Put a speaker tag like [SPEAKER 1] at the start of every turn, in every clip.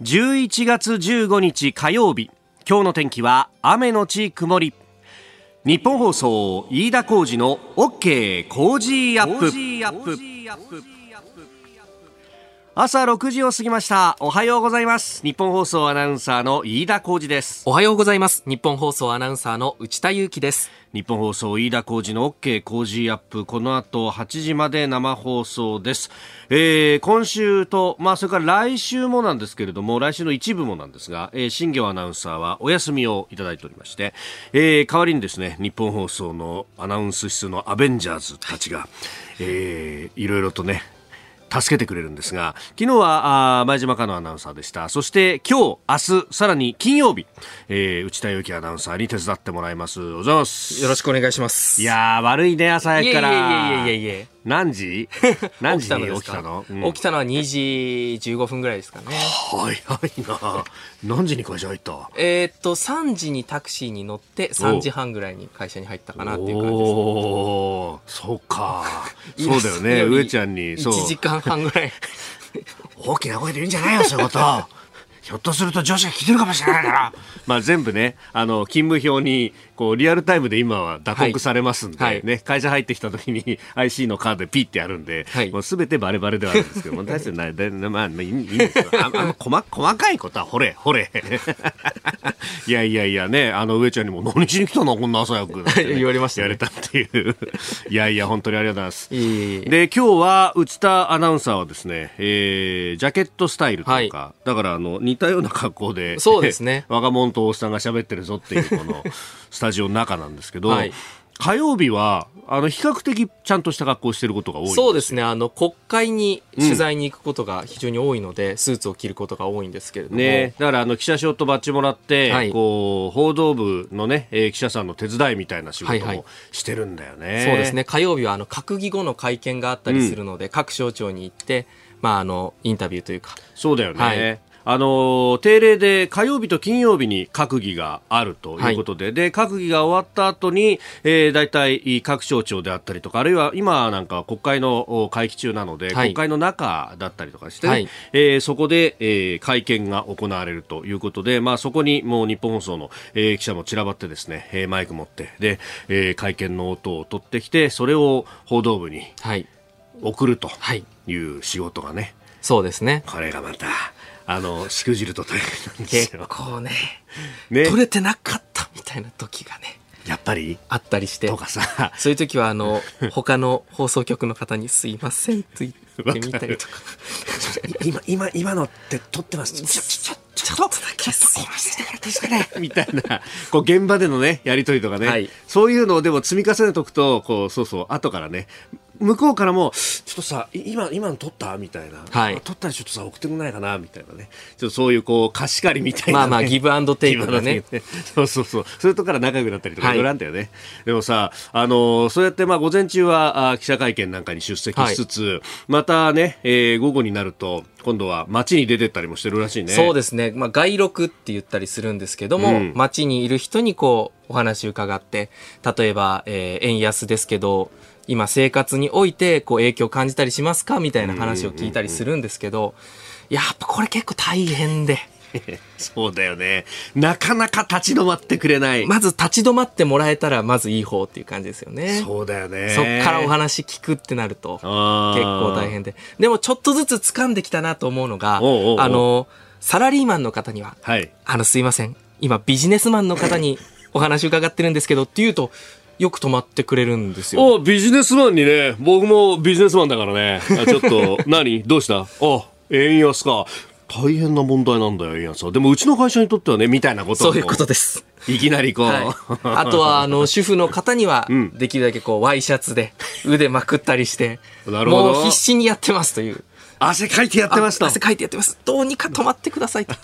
[SPEAKER 1] 11月15日火曜日。今日の天気は雨のち曇り。ニッポン放送飯田浩司の OK Cozy up。朝6時を過ぎました。おはようございます。ニッポン放送アナウンサーの飯田浩司です。
[SPEAKER 2] おはようございます。ニッポン放送アナウンサーの内田雄基です。
[SPEAKER 1] ニッポン放送飯田浩司の OK Cozy up。この後8時まで生放送です、えー、今週とまあそれから来週もなんですけれども来週の一部もなんですが、えー、新業アナウンサーはお休みをいただいておりまして、えー、代わりにですね日本放送のアナウンス室のアベンジャーズたちが、えー、いろいろとね助けてくれるんですが昨日はあ前島香のアナウンサーでした。そして今日明日さらに金曜日、えー、内田有紀アナウンサーに手伝ってもらいます。おはようございます。
[SPEAKER 2] よろしくお願いします。
[SPEAKER 1] いや悪いね朝早くから。い
[SPEAKER 2] やいやいやいやいや
[SPEAKER 1] 何時？何時に起きたの
[SPEAKER 2] 起きたの,、起きたのは2時15分ぐらいですかね。
[SPEAKER 1] 早いな。何時に会社入った？
[SPEAKER 2] えー、っと3時にタクシーに乗って3時半ぐらいに会社に入ったかなっていう感じです、ね、お
[SPEAKER 1] そうか。そうだよね。上ちゃんに
[SPEAKER 2] そう。1時間半ぐらい。
[SPEAKER 1] 大きな声で言うんじゃないよそういうことひょっとすると上司が聞いてるかもしれないから。まあ全部ね、あの、勤務表に、こう、リアルタイムで今は打刻されますんで、はい、ね、会社入ってきた時に IC のカードでピッてやるんで、はい、もうすべてバレバレではあるんですけど、も大してない、でまあ、いいんですよ。ああ細細かいことは、ほれ、ほれ。いやいやいやね、あの、上ちゃんにも、何しに来たのこんな朝早く、
[SPEAKER 2] ね、言われました、
[SPEAKER 1] ね、やれたっていう。いやいや、本当にありがとうございます。いいで、今日は、内田アナウンサーはですね、えー、ジャケットスタイルとか、はい、だから、あの、似たような格好で、
[SPEAKER 2] そうですね。
[SPEAKER 1] 若者とおっさんが喋ってるぞっていう、この、スタジオの中なんですけど、はい、火曜日は、あの、比較的ちゃんとした格好をしてることが多い
[SPEAKER 2] そうですね。あの、国会に取材に行くことが非常に多いので、うん、スーツを着ることが多いんですけれども。
[SPEAKER 1] ね。だから、あの、記者証とバッジもらって、はい、こう、報道部のね、えー、記者さんの手伝いみたいな仕事もしてるんだよね。はいはい、
[SPEAKER 2] そうですね。火曜日は、あの、閣議後の会見があったりするので、うん、各省庁に行って、まあ、あの、インタビューというか。
[SPEAKER 1] そうだよね。はいあの定例で火曜日と金曜日に閣議があるということで、はい、で閣議が終わった後に、えー、大体各省庁であったりとか、あるいは今なんか国会の会期中なので、はい、国会の中だったりとかして、ね、はい、えー、そこで、えー、会見が行われるということで、まあ、そこにもう日本放送の、えー、記者も散らばってですね、えー、マイク持って、で、えー、会見の音を取ってきて、それを報道部に送るという仕事がね、
[SPEAKER 2] そうですね。
[SPEAKER 1] これがまた、あの、しくじると大変なんですよ。
[SPEAKER 2] 結構ね、ね取れてなかったみたいな時がね。
[SPEAKER 1] やっぱり？
[SPEAKER 2] あったりして。
[SPEAKER 1] とかさ。
[SPEAKER 2] そういう時は、あの、他の放送局の方にすいませんと言ってみたりとか。
[SPEAKER 1] 今、今、今のって撮ってます。ちょ、ちょ、ちょ、ちょっとだけすいません。ですかね。みたいな、こう、現場でのね、やりとりとかね。はい、そういうのをでも積み重ねておくと、こう、そうそう、後からね、向こうからも、ちょっとさ、今、今の撮った？みたいな。はい。撮ったらちょっとさ、送ってくんないかな？みたいなね。ちょっとそういう、こう、貸し借りみたいな、
[SPEAKER 2] ね、まあまあ、ギブアンドテイク のね。
[SPEAKER 1] そうそうそう。そういうとこから仲良くなったりとか、いろいろあんだよね。でもさ、あのー、そうやって、まあ、午前中はあ記者会見なんかに出席しつつ、はい、またね、えー、午後になると、今度は街に出てったりもしてるらしいね。
[SPEAKER 2] そうですね。まあ、外録って言ったりするんですけども、うん、街にいる人にこう、お話伺って、例えば、えー、円安ですけど、今生活においてこう影響を感じたりしますかみたいな話を聞いたりするんですけど、やっぱこれ結構大変で。
[SPEAKER 1] そうだよね。なかなか立ち止まってくれない。
[SPEAKER 2] まず立ち止まってもらえたらまずいい方っていう感じですよね。
[SPEAKER 1] そうだよね。
[SPEAKER 2] そっからお話聞くってなると結構大変で。でもちょっとずつ掴んできたなと思うのが、おうおうおうあの、サラリーマンの方には、はい、あのすいません。今ビジネスマンの方にお話伺ってるんですけどっていうと、よく泊まってくれるんですよ。
[SPEAKER 1] あビジネスマンにね、僕もビジネスマンだからね。ちょっと、何？どうした？あ、円安か。大変な問題なんだよ、円安は。でも、うちの会社にとってはね、みたいなこと
[SPEAKER 2] そういうことです。
[SPEAKER 1] いきなりこう。はい、
[SPEAKER 2] あとは、あの、主婦の方には、できるだけこう、ワイシャツで腕まくったりして、なるほど。もう必死にやってますという。
[SPEAKER 1] 汗かいてやってますと。
[SPEAKER 2] 汗かいてやってます。どうにか止まってくださいと。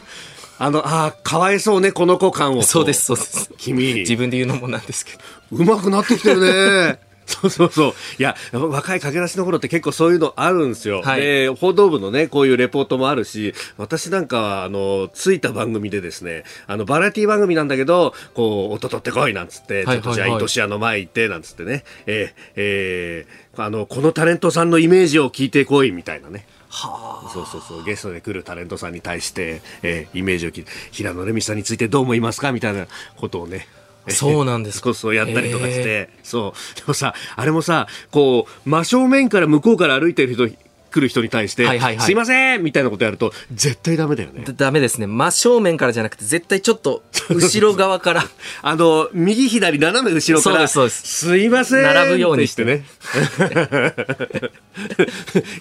[SPEAKER 1] あの、ああ、かわいそうね、この子感を。
[SPEAKER 2] そうです、そうです。
[SPEAKER 1] 君。
[SPEAKER 2] 自分で言うのもなんですけど。
[SPEAKER 1] うまくなってきてるね。そうそうそう。いや、若い駆け出しの頃って結構そういうのあるんですよ。はい、で、報道部のね、こういうレポートもあるし、私なんかは、あの、ついた番組でですね、あの、バラエティ番組なんだけど、こう、音取ってこいなんつって、ちょっとじゃあ、糸し屋の前行って、なんつってね、えー、えー、あの、このタレントさんのイメージを聞いてこいみたいなね。はあ、そうそうそう。ゲストで来るタレントさんに対して、えー、イメージを聞いて平野レミさんについてどう思いますかみたいなことをね
[SPEAKER 2] そうなんです。
[SPEAKER 1] そうそうやったりとかして、そう。でもさあれもさこう真正面から向こうから歩いてる人来る人に対して、はいはいはい、すいませんみたいなことやると、絶対ダメだよね。
[SPEAKER 2] ダメですね。真正面からじゃなくて、絶対ちょっと、後ろ側から。
[SPEAKER 1] あの、右左斜め後ろから、そうです、すいません
[SPEAKER 2] 並ぶようにしてね。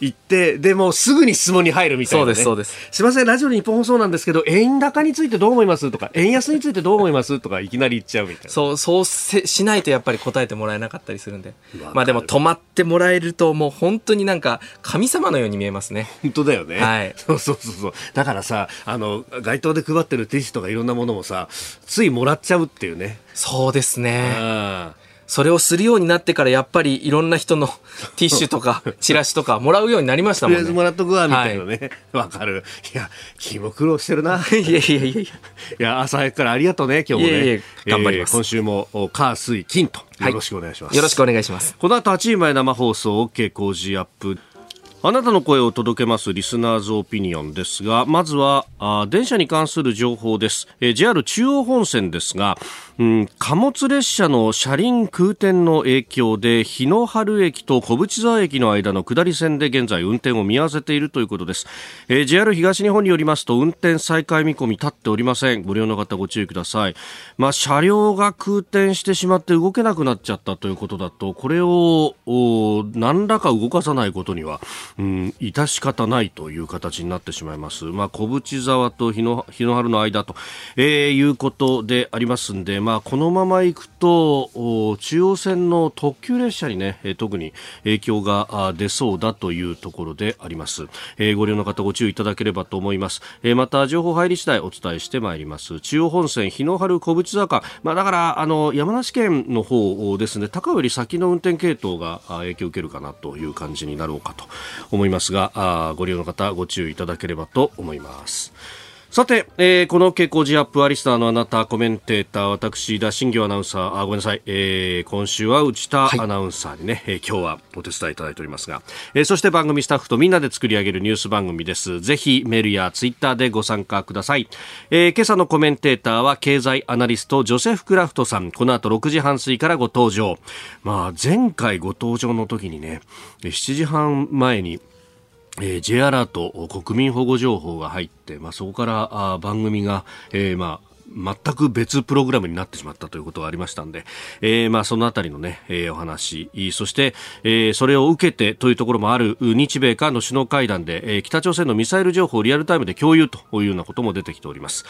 [SPEAKER 1] 行って、でもすぐに質問に入るみたいな、ね、
[SPEAKER 2] そうです、そうです。
[SPEAKER 1] すいません、ラジオ日本放送なんですけど、円高についてどう思いますとか、円安についてどう思いますとか、いきなり言っちゃうみたいな。
[SPEAKER 2] そう、そうせしないとやっぱり答えてもらえなかったりするんで。まあでも止まってもらえると、もう本当になんか、神様のように見えますね。
[SPEAKER 1] 本当だよね。はい。そうそうそうそう。だからさ、あの、街頭で配ってるティッシュとかいろんなものもさ、ついもらっちゃうっていうね。
[SPEAKER 2] そうですね。それをするようになってからやっぱりいろんな人の ティッシュとかチラシとかもらうようになりましたもんね。とりあえず
[SPEAKER 1] もらっとくわみたいなね。わ、はい、かる。いや、君も苦労してるな。
[SPEAKER 2] いやいやいやいや。い
[SPEAKER 1] や、朝早くからありがとうね、今日もね。いやいや
[SPEAKER 2] 頑張ります、
[SPEAKER 1] えー、今週も、火、水、金とよろしくお願いします、は
[SPEAKER 2] い。よろしくお願いします。
[SPEAKER 1] この後8時前生放送、OK 工事アップ。あなたの声を届けますリスナーズオピニオンですが、まずは、あ電車に関する情報です。えー、JR 中央本線ですが、うん、貨物列車の車輪空転の影響で日野原駅と小淵沢駅の間の下り線で現在運転を見合わせているということです、えー、JR 東日本によりますと運転再開見込み立っておりません。ご利用の方ご注意ください。まあ、車両が空転してしまって動けなくなっちゃったということだとこれを何らか動かさないことには、うん、致し方ないという形になってしまいます。まあ、小淵沢と日野日野原の間と、えー、いうことでありますんでまあ、このまま行くと中央線の特急列車にね特に影響が出そうだというところであります、えー、ご利用の方ご注意いただければと思います、えー、また情報入り次第お伝えしてまいります。中央本線日野原小淵坂、まあ、だからあの山梨県の方ですね高より先の運転系統が影響を受けるかなという感じになろうかと。思いますがご利用の方ご注意いただければと思います。さて、えー、この傾向ジアップアリスターのあなたコメンテーター私田新行アナウンサー。あごめんなさい、えー、今週は内田アナウンサーにね、はい、えー、今日はお手伝いいただいておりますが、えー、そして番組スタッフとみんなで作り上げるニュース番組です。ぜひメールやツイッターでご参加ください、えー、今朝のコメンテーターは経済アナリストジョセフ・クラフトさん。この後6時半過ぎからご登場。まあ前回ご登場の時にね7時半前にえー、J アラート国民保護情報が入って、まあ、そこからあ番組が、えー、まあ全く別プログラムになってしまったということがありましたんで、えー、まあそのあたりのね、えー、お話、そして、えー、それを受けてというところもある日米韓の首脳会談で、えー、北朝鮮のミサイル情報をリアルタイムで共有というようなことも出てきております。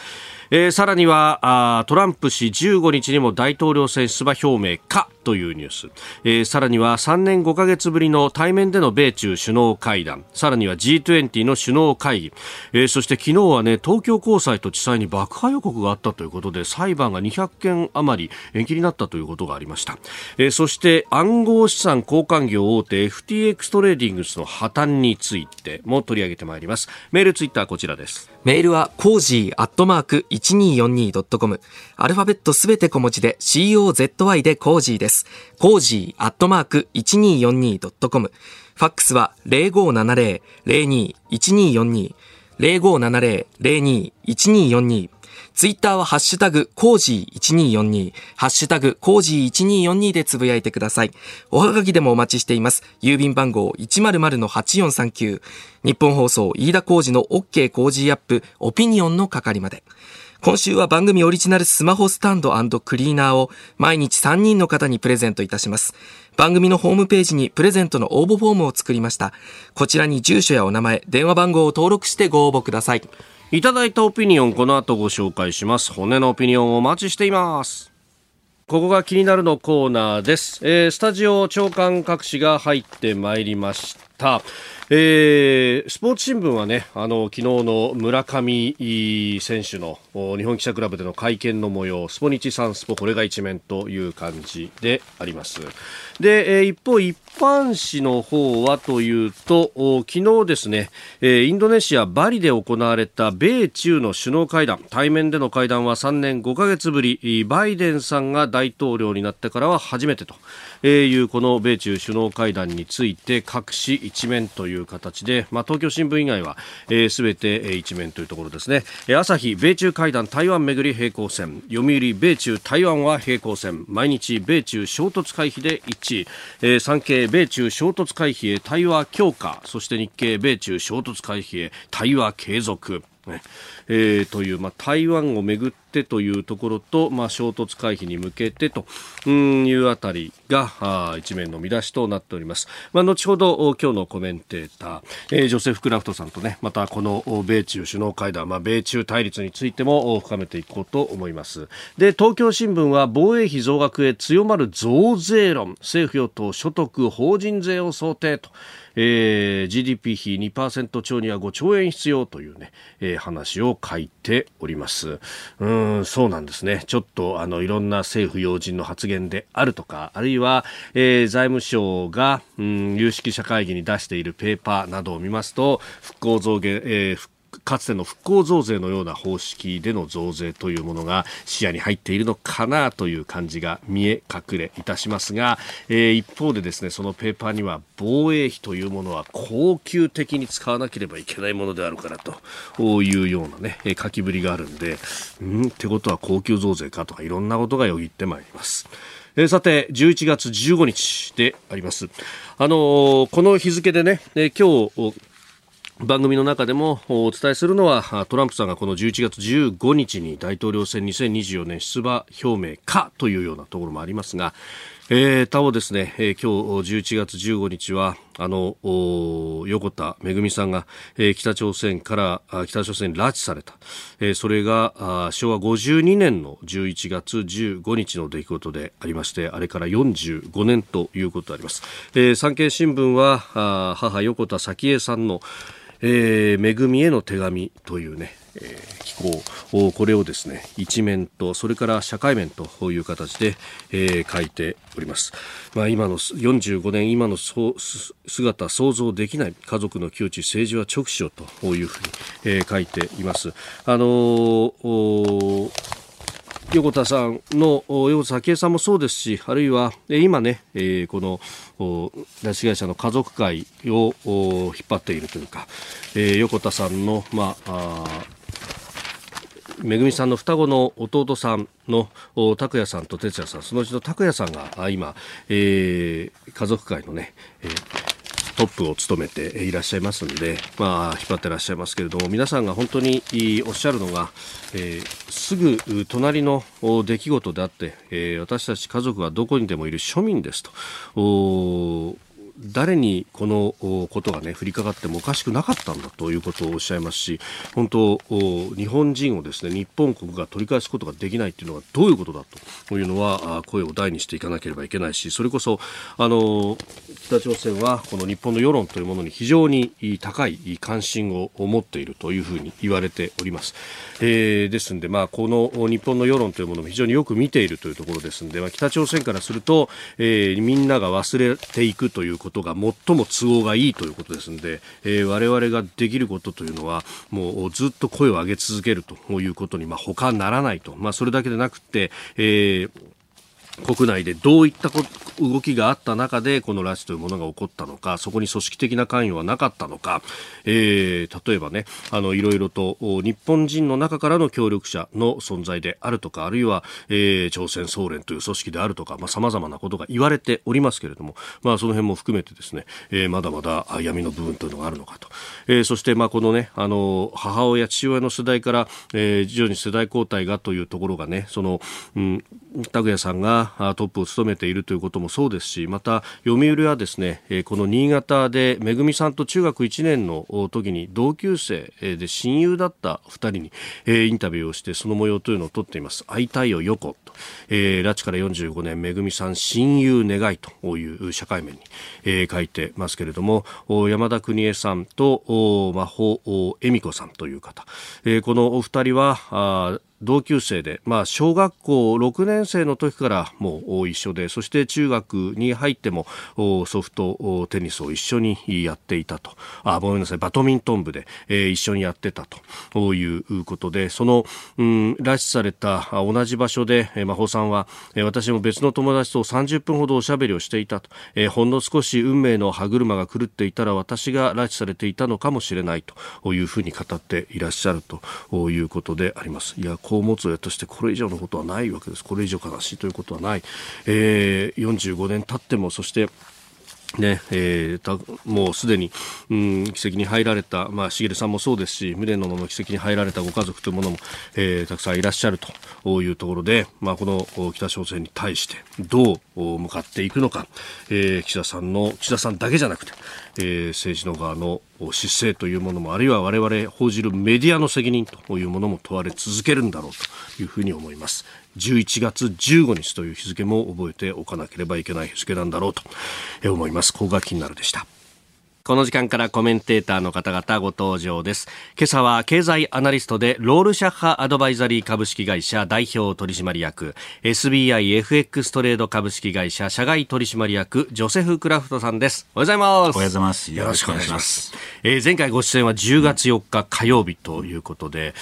[SPEAKER 1] えー、さらにはあトランプ氏15日にも大統領選出馬表明かというニュース、えー、さらには3年5ヶ月ぶりの対面での米中首脳会談。さらには G20 の首脳会議、えー、そして昨日はね東京高裁と地裁に爆破予告があったということで裁判が200件余り延期になったということがありました、えー、そして暗号資産交換業大手 FTX トレーディングスの破綻についても取り上げてまいります。メールツイッターこちらです。
[SPEAKER 2] メールは cozy アットマーク 1242.com アルファベットすべて小文字で COZY で cozy です。 cozy アットマーク 1242.com ファックスは0570-02-1242 0570-02-1242ツイッターはハッシュタグ、 cozy1242、ハッシュタグ、 cozy1242でつぶやいてください。おはがきでもお待ちしています。郵便番号100-8439。ニッポン放送、飯田浩司の OK Cozy up、オピニオンの係まで。今週は番組オリジナルスマホスタンドクリーナーを毎日3人の方にプレゼントいたします。番組のホームページにプレゼントの応募フォームを作りました。こちらに住所やお名前、電話番号を登録してご応募ください。
[SPEAKER 1] いただいたオピニオン、この後ご紹介します。骨のオピニオンをお待ちしています。ここが気になるのコーナーです。えー、スタジオ長官各紙が入ってまいりました。えー、スポーツ新聞はね、あの昨日の村上選手の日本記者クラブでの会見の模様、スポニチサンスポ、これが一面という感じであります。で、えー、一方、一般紙の方はというと、昨日ですね、えー、インドネシア・バリで行われた米中の首脳会談、対面での会談は3年5ヶ月ぶり、バイデンさんが大統領になってからは初めてというこの米中首脳会談について各紙一面という形で、まあ、東京新聞以外は、えー、て、えー、一面というところですね。朝日米中会談台湾めぐり平行線。読売米中台湾は平行線。毎日米中衝突回避で一致、えー、産経米中衝突回避へ対話強化。そして日経米中衝突回避へ対話継続。ね。えー、という、まあ、台湾をめぐってというところと、まあ、衝突回避に向けてというあたりがあ一面の見出しとなっております。まあ、後ほど今日のコメンテーター、えー、ジョセフ・クラフトさんとねまたこの米中首脳会談、まあ、米中対立についても深めていこうと思います。で東京新聞は防衛費増額へ強まる増税論。政府与党所得法人税を想定と。えー、GDP 比2%超には5兆円必要というね、えー、話を書いております。うん、そうなんですね。ちょっとあのいろんな政府要人の発言であるとか、あるいは、えー、財務省が、うん、有識者会議に出しているペーパーなどを見ますと、復興増減、えー、復かつての復興増税のような方式での増税というものが視野に入っているのかなという感じが見え隠れいたしますが、えー、一方でですねそのペーパーには防衛費というものは恒久的に使わなければいけないものであるからというようなね書きぶりがあるんでうんってことは高級増税かとかいろんなことがよぎってまいります。えー、さて、11月15日であります。あのー、この日付でね、えー、今日、番組の中でもお伝えするのはトランプさんがこの11月15日に大統領選2024年出馬表明かというようなところもありますが、えー、他方ですね、えー、今日11月15日はあの横田めぐみさんが、えー、北朝鮮から北朝鮮に拉致された、えー、それが昭和52年の11月15日の出来事でありましてあれから45年ということであります、えー、産経新聞は母横田早紀江さんのえー、めぐみへの手紙というね、えー、機構これをですね一面とそれから社会面という形で、えー、書いております、まあ、今の45年今の姿想像できない家族の窮地政治は直視しよというふうに、えー、書いています。あのー横田さんの横田早紀江さんもそうですしあるいは今ね、えー、この拉致被害者の家族会を引っ張っているというか、えー、横田さんの、まあめぐみさんの双子の弟さんの拓也さんと哲也さんそのうちの拓也さんが今、えー、家族会のね、えートップを務めていらっしゃいますので、まあ、引っ張ってらっしゃいますけれども皆さんが本当におっしゃるのが、えー、すぐ隣の出来事であって、えー、私たち家族はどこにでもいる庶民ですと。誰にこのことがね降りかかってもおかしくなかったんだということをおっしゃいますし本当日本人をですね日本国が取り返すことができないというのはどういうことだというのは声を大にしていかなければいけないしそれこそあの北朝鮮はこの日本の世論というものに非常に高い関心を持っているというふうに言われております、えー、ですので、まあ、この日本の世論というものも非常によく見ているというところですので、まあ、北朝鮮からすると、えー、みんなが忘れていくということとが最も都合がいいということですので、えー、我々ができることというのはもうずっと声を上げ続けるということに、まあ、他ならないと、まあ、それだけでなくて、えー国内でどういった動きがあった中でこの拉致というものが起こったのかそこに組織的な関与はなかったのか、えー、例えばねあのいろいろと日本人の中からの協力者の存在であるとかあるいは、えー、朝鮮総連という組織であるとかさまざ、まなことが言われておりますけれども、まあ、その辺も含めてですね、えー、まだまだ闇の部分というのがあるのかと、えー、そして、まあ、このねあの母親父親の世代から、えー、徐々に世代交代がというところがねその、うん、拓也さんがトップを務めているということもそうですしまた読売はですねこの新潟でめぐみさんと中学1年の時に同級生で親友だった2人にインタビューをしてその模様というのを取っています。会いたいよ横と、えー、拉致から45年めぐみさん親友願いという社会面に、え、書いてますけれども山田邦衛さんと真帆恵美子さんという方、え、このお二人は同級生で、まあ、小学校6年生の時からもう一緒でそして中学に入ってもソフトテニスを一緒にやっていたと。あごめんなさいバドミントン部で、えー、一緒にやってたと。いうことでその、うん、拉致された同じ場所で、えー、真帆さんは、私も別の友達と30分ほどおしゃべりをしていたと、えー、ほんの少し運命の歯車が狂っていたら私が拉致されていたのかもしれないというふうに語っていらっしゃるということであります。いや子を持つ親としてこれ以上のことはないわけです。これ以上悲しいということはない。えー、45年経っても、そしてねえー、もうすでに、うん、奇跡に入られた、まあ、茂さんもそうですし、無念の奇跡に入られたご家族というものも、えー、たくさんいらっしゃるというところで、まあ、この北朝鮮に対してどう向かっていくのか、えー、岸田さんの、岸田さんだけじゃなくて、えー、政治の側の姿勢というものも、あるいは我々報じるメディアの責任というものも問われ続けるんだろうというふうに思います。11月15日という日付も覚えておかなければいけない日付なんだろうと思います。ここが気になるでした。この時間からコメンテーターの方々ご登場です。今朝は経済アナリストでロールシャッハアドバイザリー株式会社代表取締役 SBIFX トレード株式会社社外取締役ジョセフ・クラフトさんです。おはようございます。おはよ
[SPEAKER 3] うございます。よろしくお願いします。
[SPEAKER 1] えー、前回ご出演は10月4日火曜日ということで、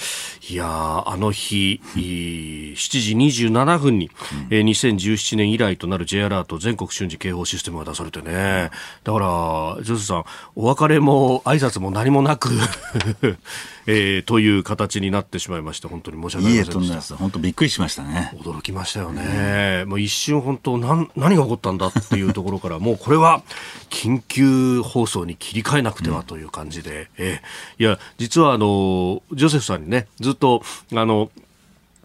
[SPEAKER 1] いやあの日、7時27分に、えー、2017年以来となる J アラート全国瞬時警報システムが出されてね。だから、ジョセフさん、お別れも挨拶も何もなく えー、という形になってしまいまして本当に申し訳ありませんでした。
[SPEAKER 3] 本当びっくりしましたね。
[SPEAKER 1] 驚きましたよね、うん、もう一瞬本当何何が起こったんだっていうところから もうこれは緊急放送に切り替えなくてはという感じで、うん、えー、いや実はあのジョセフさんにねずっとあの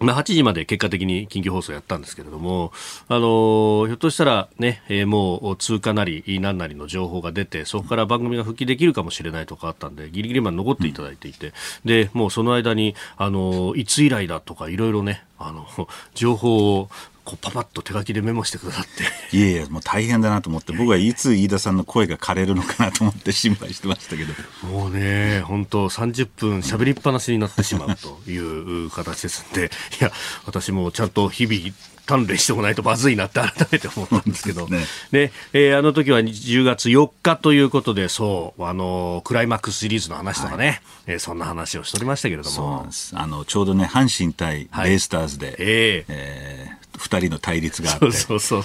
[SPEAKER 1] まあ、8時まで結果的に緊急放送やったんですけれども、あのー、ひょっとしたらね、えー、もう通過なり何なりの情報が出て、そこから番組が復帰できるかもしれないとかあったんで、ギリギリまで残っていただいていて、うん、で、もうその間に、あのー、いつ以来だとかいろいろね、あの、情報をこうパパッと手書きでメモしてくださって。
[SPEAKER 3] いやいやもう大変だなと思って僕はいつ飯田さんの声が枯れるのかなと思って心配してましたけど。
[SPEAKER 1] もうね本当30分喋りっぱなしになってしまうという形ですんで。いや私もちゃんと日々鍛錬しておかないとまずいなって改めて思ったんですけど、ね。ねえー、あの時は10月4日ということで、そう、あのクライマックスシリーズの話とかね、はい、えー、そんな話をしておりましたけれども。
[SPEAKER 3] あの、ちょうどね、阪神対ベイスターズで、はい、え。ー、えー二人の対立があって、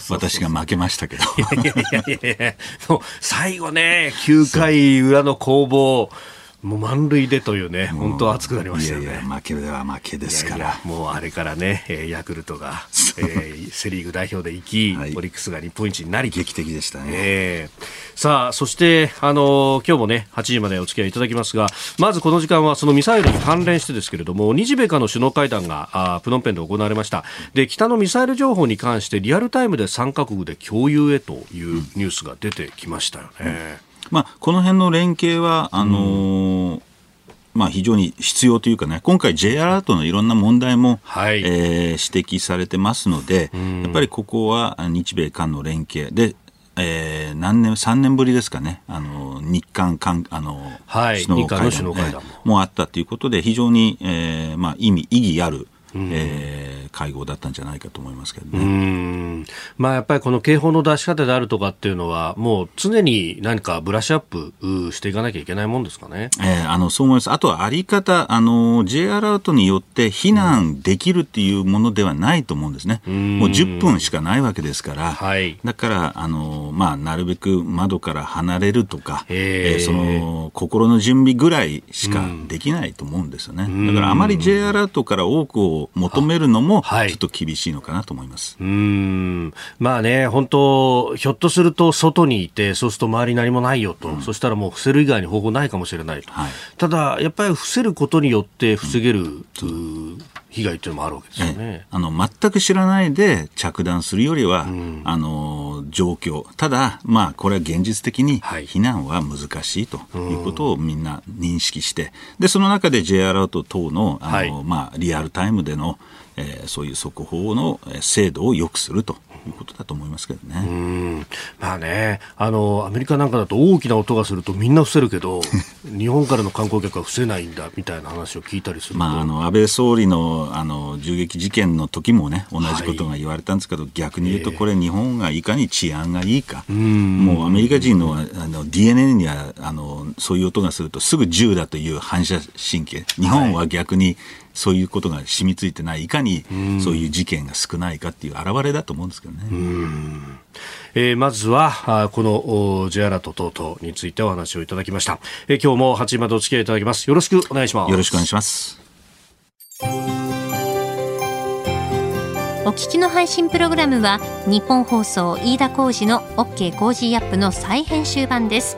[SPEAKER 3] 私が負けましたけど。いやいやいやいや、
[SPEAKER 1] 最後ね、9回裏の攻防、もう満塁でというね、本当熱くなりましたよね。いやい
[SPEAKER 3] や負けでは負けですから。いやいや
[SPEAKER 1] もうあれからね、えー、ヤクルトが、えー、セ・リーグ代表で行き、はい、オリックスが日本一になり。
[SPEAKER 3] 劇的でしたね。
[SPEAKER 1] えー、さあ、そして、あのー、今日もね、8時までお付き合いいただきますが、まずこの時間はそのミサイルに関連してですけれども、日米韓の首脳会談があプノンペンで行われました。で、北のミサイル情報に関してリアルタイムで3カ国で共有へというニュースが出てきましたよね。うん
[SPEAKER 3] まあ、この辺の連携は、あのーまあ、非常に必要というかね、今回 J アラートのいろんな問題も、はい、えー、指摘されてますので、やっぱりここは日米韓の連携。で、えー、何年、3年ぶりですかね、あの、日韓韓、あの、
[SPEAKER 1] はい、首脳会談、ね、
[SPEAKER 3] も。あったということで、非常に、えー、まあ、意味、意義ある、えー、会合だったんじゃないかと思いますけどね。
[SPEAKER 1] まあ、やっぱりこの警報の出し方であるとかっていうのは、もう常に何かブラッシュアップしていかなきゃいけないもんですかね。
[SPEAKER 3] えー、あのそう思います。あとはあり方、あの J アラートによって避難できるっていうものではないと思うんですね。うもう10分しかないわけですから、はい、だからあの、まあ、なるべく窓から離れるとか、えー、その心の準備ぐらいしかできないと思うんですよね。だからあまり J アラートから多くを求めるのも、ちょっと厳しいのかなと思います。
[SPEAKER 1] はい、うん。まあね、本当、ひょっとすると外にいて、そうすると周り何もないよと、うん、そしたらもう伏せる以外に方法ないかもしれないと、はい、ただ、やっぱり伏せることによって防げる、うん、被害というのもあるわけですよね。
[SPEAKER 3] あの全く知らないで着弾するよりは、うん、あの状況、ただ、まあ、これは現実的に避難は難しいということをみんな認識して、でその中で J アラート等のあの、はい、まあ、リアルタイムでのえー、そういう速報の精度を良くするということだと思いますけどね。うん。
[SPEAKER 1] まあね、あの、アメリカなんかだと大きな音がするとみんな伏せるけど、日本からの観光客は伏せないんだみたいな話を聞いたりする
[SPEAKER 3] まあ、あの、安倍総理の、あの、銃撃事件の時もね、同じことが言われたんですけど、はい、逆に言うと、これ、日本がいかに治安がいいか、もうアメリカ人のあの DNA にはあの、そういう音がすると、すぐ銃だという反射神経、日本は逆に、そういうことが染みついてない、いかにそういう事件が少ないかっていう表れだと思うんですけどね。
[SPEAKER 1] えー、まずは、この J アラート等々についてお話をいただきました。えー、今日も8時までお付き合いいただきます。よろしくお願いします。
[SPEAKER 3] よろしくお願いします。
[SPEAKER 4] お聞きの配信プログラムは日本放送飯田浩司の OK コージーアップの再編集版です。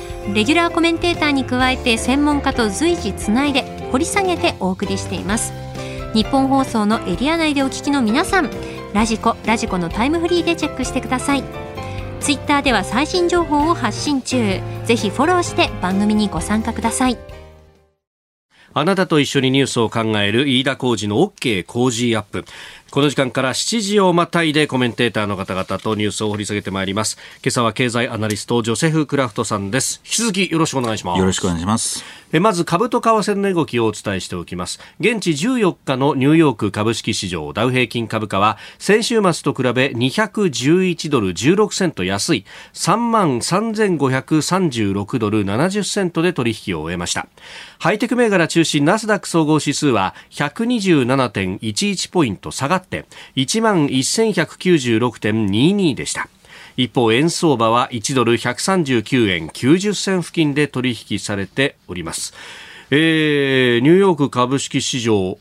[SPEAKER 4] レギュラーコメンテーターに加えて専門家と随時つないで掘り下げてお送りしています。日本放送のエリア内でお聞きの皆さんラジコラジコのタイムフリーでチェックしてください。ツイッターでは最新情報を発信中。ぜひフォローして番組にご参加ください。
[SPEAKER 1] あなたと一緒にニュースを考える飯田浩二の OK 工事アップ。この時間から7時をまたいでコメンテーターの方々とニュースを掘り下げてまいります。今朝は経済アナリスト、ジョセフ・クラフトさんです。引き続きよろしくお願いします。
[SPEAKER 3] よろしくお願いします。
[SPEAKER 1] えまず、株と為替の動きをお伝えしておきます。現地14日のニューヨーク株式市場ダウ平均株価は、先週末と比べ211ドル16セント安い、3万3536ドル70セントで取引を終えました。ハイテク銘柄中心ナスダック総合指数は127.11ポイント下がって1万1196.22でした。一方円相場は1ドル139円90銭付近で取引されております。えー、ニューヨーク株式市場、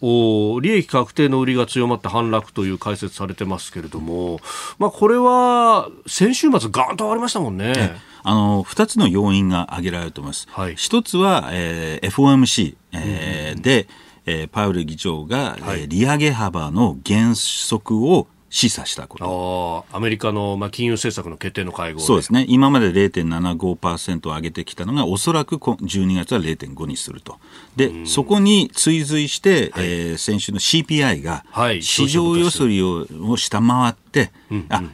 [SPEAKER 1] 利益確定の売りが強まって反落という解説されてますけれども、まあ、これは先週末、ガーンと上がりましたもんね。
[SPEAKER 3] あの2つの要因が挙げられると思います。はい、1つは、えー、FOMC、えー、で、えー、パウエル議長が、はい、利上げ幅の減速を示唆したこと。
[SPEAKER 1] あアメリカの、まあ、金融政策の決定の会合
[SPEAKER 3] そうですね、今まで0.75%上げてきたのが、おそらく12月は0.5にすると、でそこに追随して、はい、えー、先週の CPI が、市場予想を下回って、あい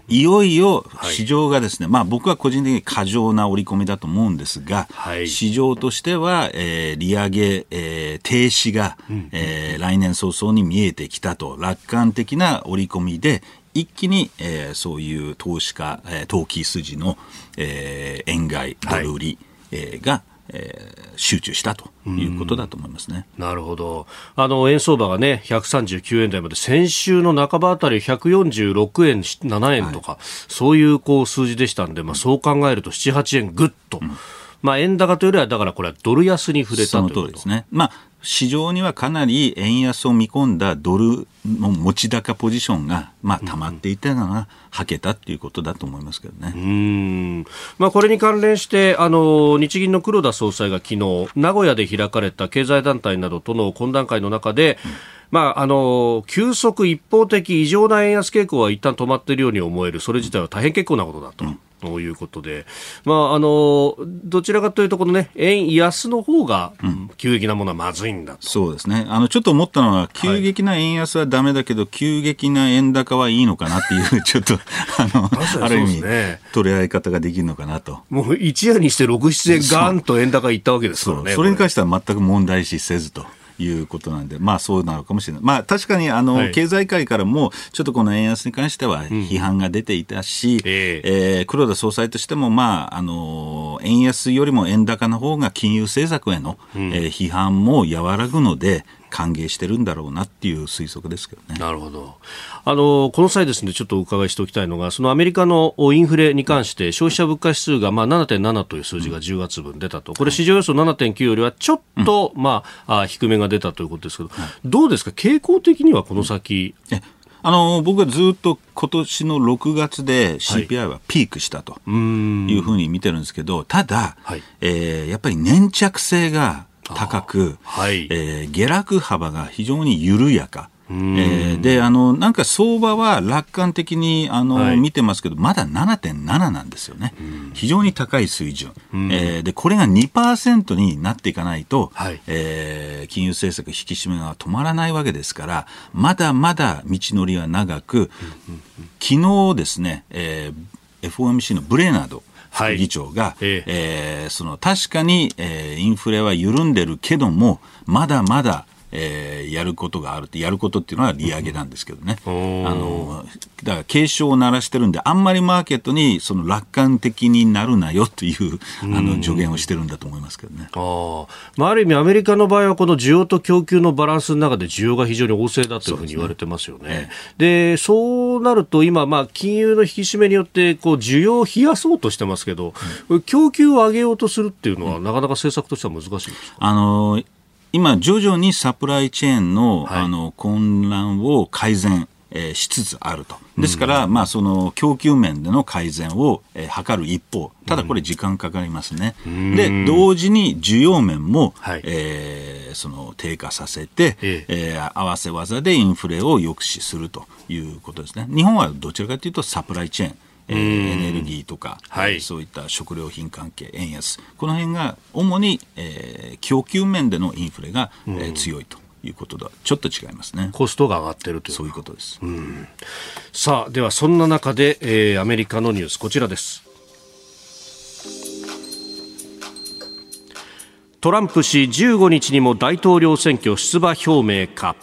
[SPEAKER 3] よいよ市場がですね、はい、まあ、僕は個人的に過剰な織り込みだと思うんですが、はい、市場としては、えー、利上げ、えー、停止が、えー、来年早々に見えてきたと、楽観的な織り込みで、一気に、えー、そういう投資家、えー、投機筋の、えー、円買い、ドル売り、はい、えー、が、えー、集中したということだと思いますね。
[SPEAKER 1] なるほど。あの、円相場がね、139円台まで、先週の半ばあたり146円、7円とか、はい、そういうこう数字でしたんで、まあそう考えると7、8円ぐっと。うんまあ、円高というよりは、だからこれはドル安に触れたということ
[SPEAKER 3] ですね。まあ、市場にはかなり円安を見込んだドルの持ち高ポジションが、まあ、溜まっていたのが、はけたっていうことだと思いますけどね。う
[SPEAKER 1] ん。まあ、これに関連して、あの、日銀の黒田総裁が昨日、名古屋で開かれた経済団体などとの懇談会の中で、うんまあ、あの急速、一方的、異常な円安傾向は一旦止まっているように思える、それ自体は大変結構なことだと。うんということで、まあ、あのどちらかというと、このね、円安の方が、急激なものはまずいんだ、うん、
[SPEAKER 3] そうですね。あの、ちょっと思ったのは、急激な円安はだめだけど、はい、急激な円高はいいのかなっていう、ちょっと、あの、ある意味、取り合い方ができるのかなと。
[SPEAKER 1] もう一夜にして6、7円ガンと円高いったわけですからね。
[SPEAKER 3] それに関しては全く問題視せずと。いうことなんで、まあそうなのかもしれない。まあ確かにあの、はい、経済界からも、ちょっとこの円安に関しては批判が出ていたし、うん、え。ー、えー、黒田総裁としても、まあ、あの、円安よりも円高の方が金融政策への、うん、えー、批判も和らぐので、歓迎してるんだろうなっていう推測ですけどね。
[SPEAKER 1] なるほど。あの、この際ですね、ちょっとお伺いしておきたいのが、そのアメリカのインフレに関して消費者物価指数がまあ7.7という数字が10月分出たと。これ市場予想7.9よりはちょっと、うん、まあ、あ低めが出たということですけど、どうですか？傾向的にはこの先。
[SPEAKER 3] うんあの僕はずっと今年の6月で CPI はピークしたというふうに見てるんですけど、ただ、はい、えー、やっぱり粘着性が高く、はい、えー、下落幅が非常に緩やか。えー、であのなんか相場は楽観的にあの、はい、見てますけどまだ7.7なんですよね、非常に高い水準、えー、でこれが2%になっていかないと、はい、えー、金融政策引き締めが止まらないわけですからまだまだ道のりは長く、昨日ですね、えー、FOMC のブレーナード副議長が、はい、え。えー、その確かに、えー、インフレは緩んでるけどもまだまだえー、やることがあるってやることっていうのは利上げなんですけどね、あのだから警鐘を鳴らしてるんであんまりマーケットにその楽観的になるなよというあの助言をしてるんだと思いますけどね。
[SPEAKER 1] あ,、まあ、ある意味アメリカの場合はこの需要と供給のバランスの中で需要が非常に旺盛だというふうに言われてますよね。で、ね、そうなると今、まあ、金融の引き締めによってこう需要を冷やそうとしてますけど、うん、供給を上げようとするっていうのは、なかなか政策としては難しいですか、
[SPEAKER 3] あの今、徐々にサプライチェーンのはい、あの混乱を改善、えー、しつつあると。ですから、うん、まあ、その供給面での改善を、えー、図る一方、ただこれ時間かかりますね。うん、で、同時に需要面も、はい、えー、その低下させて、ええー、合わせ技でインフレを抑止するということですね。日本はどちらかというとサプライチェーン。えー、エネルギーとか、はい、そういった食料品関係、円安、この辺が主に、えー、供給面でのインフレが、えー、強いと。いうことだ。ちょっと違いますね。
[SPEAKER 1] コストが上がってるという。
[SPEAKER 3] そういうことです、
[SPEAKER 1] うん、さあではそんな中で、えー、アメリカのニュース。こちらです。トランプ氏15日にも大統領選挙出馬表明か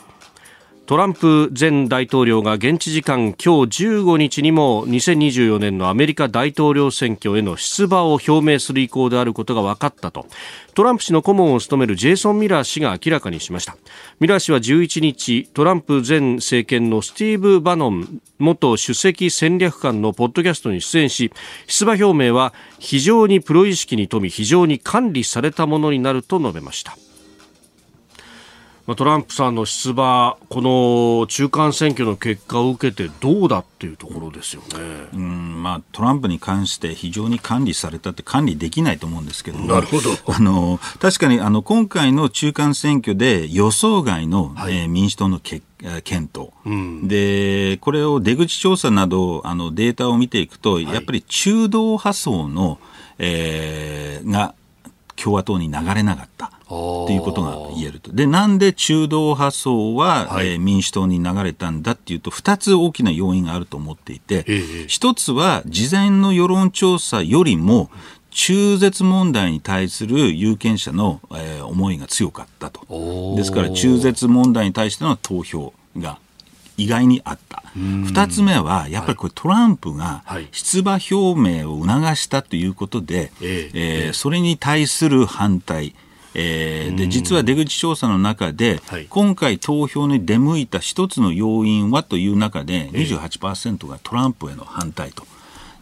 [SPEAKER 1] トランプ前大統領が現地時間今日15日にも2024年のアメリカ大統領選挙への出馬を表明する意向であることが分かったと。トランプ氏の顧問を務めるジェイソン・ミラー氏が明らかにしました。ミラー氏は11日トランプ前政権のスティーブ・バノン元首席戦略官のポッドキャストに出演し出馬表明は非常にプロ意識に富み非常に管理されたものになると述べました。まあ、トランプさんの出馬、この中間選挙の結果を受けてどうだっていうところですよね。
[SPEAKER 3] うんまあ、トランプに関して非常に管理されたって管理できないと思うんですけど
[SPEAKER 1] なるほど。
[SPEAKER 3] あの確かにあの今回の中間選挙で予想外の、はい、えー、民主党の結検討、うん、でこれを出口調査などあのデータを見ていくと、はい、やっぱり中道派層の、えー、が共和党に流れなかった。ということが言えると。で、なんで中道派層は、はい、えー、民主党に流れたんだっていうと、二つ大きな要因があると思っていて、一つは事前の世論調査よりも、中絶問題に対する有権者の、えー、思いが強かったと。ですから中絶問題に対しての投票が意外にあった。二つ目は、やっぱりこれトランプが出馬表明を促したということで、はい、えー、それに対する反対、えー、で実は出口調査の中で、はい、今回投票に出向いた一つの要因はという中で28%がトランプへの反対と。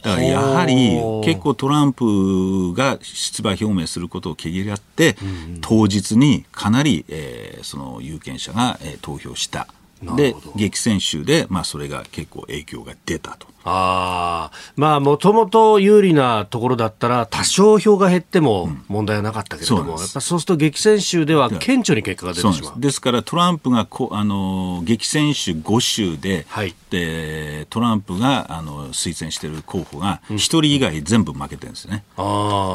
[SPEAKER 3] だからやはり結構トランプが出馬表明することを毛嫌って、当日にかなり、えー、その有権者が、えー、投票した。で激戦州で、まあ、それが結構影響が出たと。
[SPEAKER 1] ああ、まあ、もともと有利なところだったら、多少票が減っても問題はなかったけれども、うん、やっぱそうすると激戦州では顕著に結果が出てしま
[SPEAKER 3] う。です。から、トランプがこあの激戦州5州で、はい、でトランプがあの推薦している候補が、1人以外全部負けてるんですね。
[SPEAKER 1] うん、あ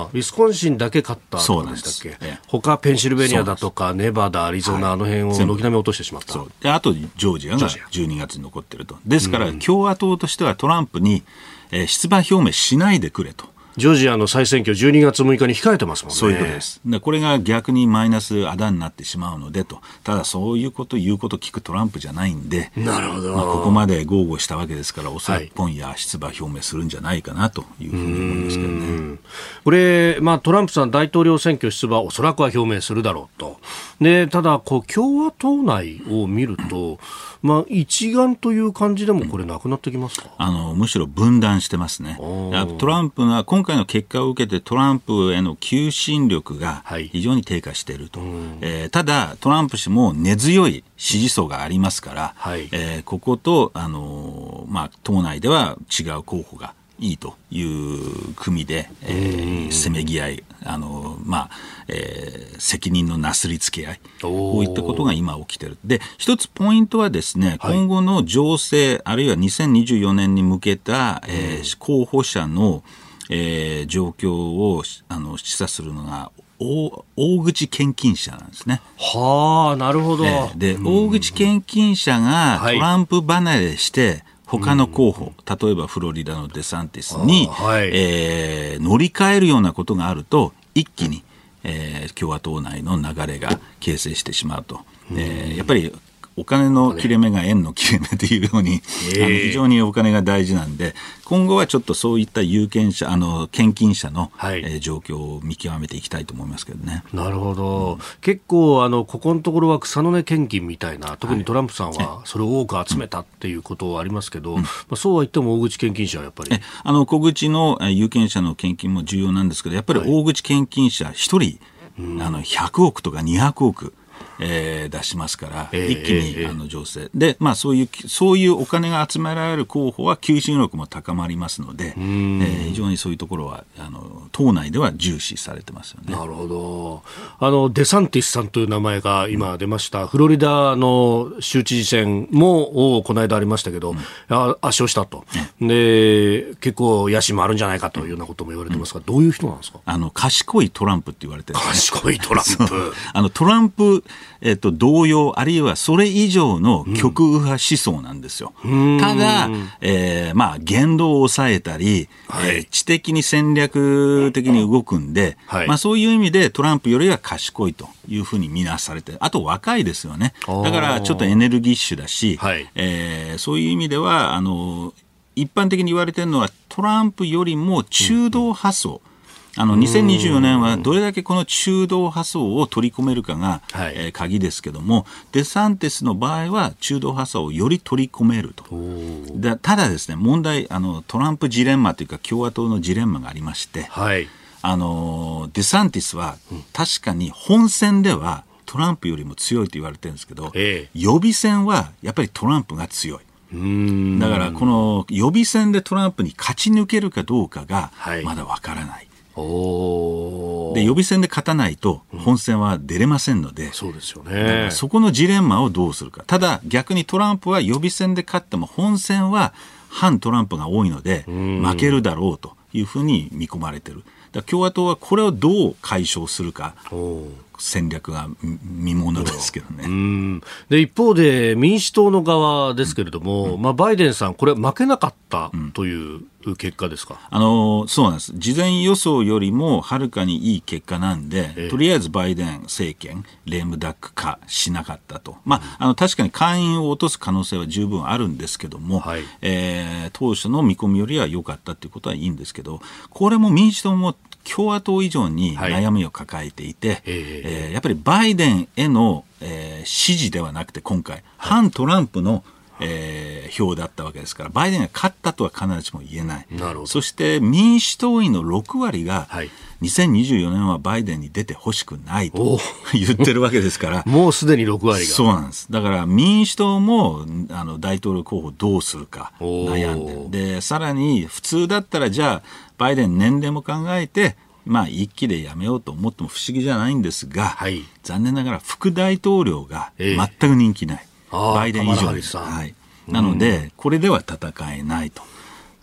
[SPEAKER 1] あ、ウィスコンシンだけ勝ったそ
[SPEAKER 3] うなんです。
[SPEAKER 1] っけ、ええ、他ペンシルベニアだとか、ネバダ、アリゾナ、あの辺を軒並み落としてしまった。
[SPEAKER 3] であと、ジョージアが12月に残ってると。ですから、共和党としてはトランプに、え、出馬表明しないでくれと。
[SPEAKER 1] ジョージアの再選挙12月6日に控えてますもんね。
[SPEAKER 3] そういうことです。でこれが逆にマイナスあだになってしまうのでと、ただそういうこと言うこと聞くトランプじゃないんで、
[SPEAKER 1] なるほど。
[SPEAKER 3] まあ、ここまで豪語したわけですから、おそらく今夜出馬表明するんじゃないかなというふうに思いますけどね。
[SPEAKER 1] これ、まあ、トランプさん大統領選挙出馬おそらくは表明するだろうと。で、ただ、こう、共和党内を見ると、まあ、一丸という感じでもこれなくなってきますか、
[SPEAKER 3] あのむしろ分断してますね。トランプが今回の結果を受けてトランプへの求心力が非常に低下していると、はい、えー、ただ、トランプ氏も根強い支持層がありますから、はい、えー、ここと、あのまあ、党内では違う候補がいいという組で、えー、せめぎ合い、あの、まあ、えー、責任のなすりつけ合い、こういったことが今起きてる。で、一つポイントはですね、はい、今後の情勢、あるいは2024年に向けた、えー、候補者の、えー、状況をあの示唆するのが大大口献金者なんですね。
[SPEAKER 1] はあ、なるほど。
[SPEAKER 3] で、大口献金者がトランプ離れして、他の候補、例えばフロリダのデサンティスに、はい、えー、乗り換えるようなことがあると、一気に、えー、共和党内の流れが形成してしまうと。えー、やっぱりお金の切れ目が円の切れ目というように、あの非常にお金が大事なんで、今後はちょっとそういった有権者、あの献金者の、はい、えー、状況を見極めていきたいと思いますけどね。
[SPEAKER 1] なるほど、うん、結構あの、ここのところは草の根献金みたいな、特にトランプさんはそれを多く集めたっていうことはありますけど、うん、まあ、そうは言っても大口献金者はやっぱり。
[SPEAKER 3] あの小口の有権者の献金も重要なんですけど、やっぱり大口献金者1人、はい、あの100億とか200億。えー、出しますから、えー、一気に、えー、あの情勢。で、まあ、そういうそういうお金が集められる候補は求心力も高まりますので、えー、非常にそういうところはあの党内では重視されてますよね。
[SPEAKER 1] なるほど。あのデサンティスさんという名前が今出ました、うん、フロリダの州知事選もこの間ありましたけど、うん、圧勝したと、うん、で結構野心もあるんじゃないかというようなことも言われてますが、どういう人なんですか？
[SPEAKER 3] あの賢いトランプって言われてる、
[SPEAKER 1] ね、賢いトランプ。
[SPEAKER 3] あのトランプえっと、同様、あるいはそれ以上の極右派思想なんですよ。うん、ただ、えー、まあ、言動を抑えたり、はい、えー、知的に戦略的に動くんで、はい、まあ、そういう意味でトランプよりは賢いというふうに見なされて、あと若いですよね。だからちょっとエネルギッシュだし、はい、えー、そういう意味では、あの、一般的に言われてるのはトランプよりも中道派層、うんあの2024年はどれだけこの中道派層を取り込めるかが、はい、えー、鍵ですけども、デサンティスの場合は中道派層をより取り込めると。でただですね、問題あの、トランプジレンマというか共和党のジレンマがありまして、はい、あのデサンティスは確かに本選ではトランプよりも強いと言われてるんですけど、ええ、予備選はやっぱりトランプが強い。だからこの予備選でトランプに勝ち抜けるかどうかがまだわからない。で予備選で勝たないと本選は出れませんので、うん、
[SPEAKER 1] そうですよね。
[SPEAKER 3] そこのジレンマをどうするか。ただ逆にトランプは予備選で勝っても本選は反トランプが多いので負けるだろうというふうに見込まれてる。共和党はこれをどう解消するか戦略が見ものですけどね。
[SPEAKER 1] で一方で民主党の側ですけれども、うん、まあ、バイデンさん、これ、負けなかったという結果ですか、
[SPEAKER 3] あのそうなんです、事前予想よりもはるかにいい結果なんで、えとりあえずバイデン政権、レームダック化しなかったと、まあ、あの確かに会員を落とす可能性は十分あるんですけども、はい、えー、当初の見込みよりは良かったということはいいんですけど、これも民主党も共和党以上に悩みを抱えていて、はい、えー、やっぱりバイデンへの、えー、支持ではなくて今回、反トランプのえー、票だったわけですから、バイデンが勝ったとは必ずしも言えない。そして民主党員の6割が、2024年はバイデンに出てほしくないと 言ってるわけですから。
[SPEAKER 1] もうすでに6割が。
[SPEAKER 3] そうなんです。だから民主党もあの大統領候補どうするか悩んでで、さらに普通だったらじゃあ、バイデン年齢も考えて、まあ、一期でやめようと思っても不思議じゃないんですが、はい、残念ながら副大統領が全く人気ない。えー、バイデン以上です。はい、なので、これでは戦えないと。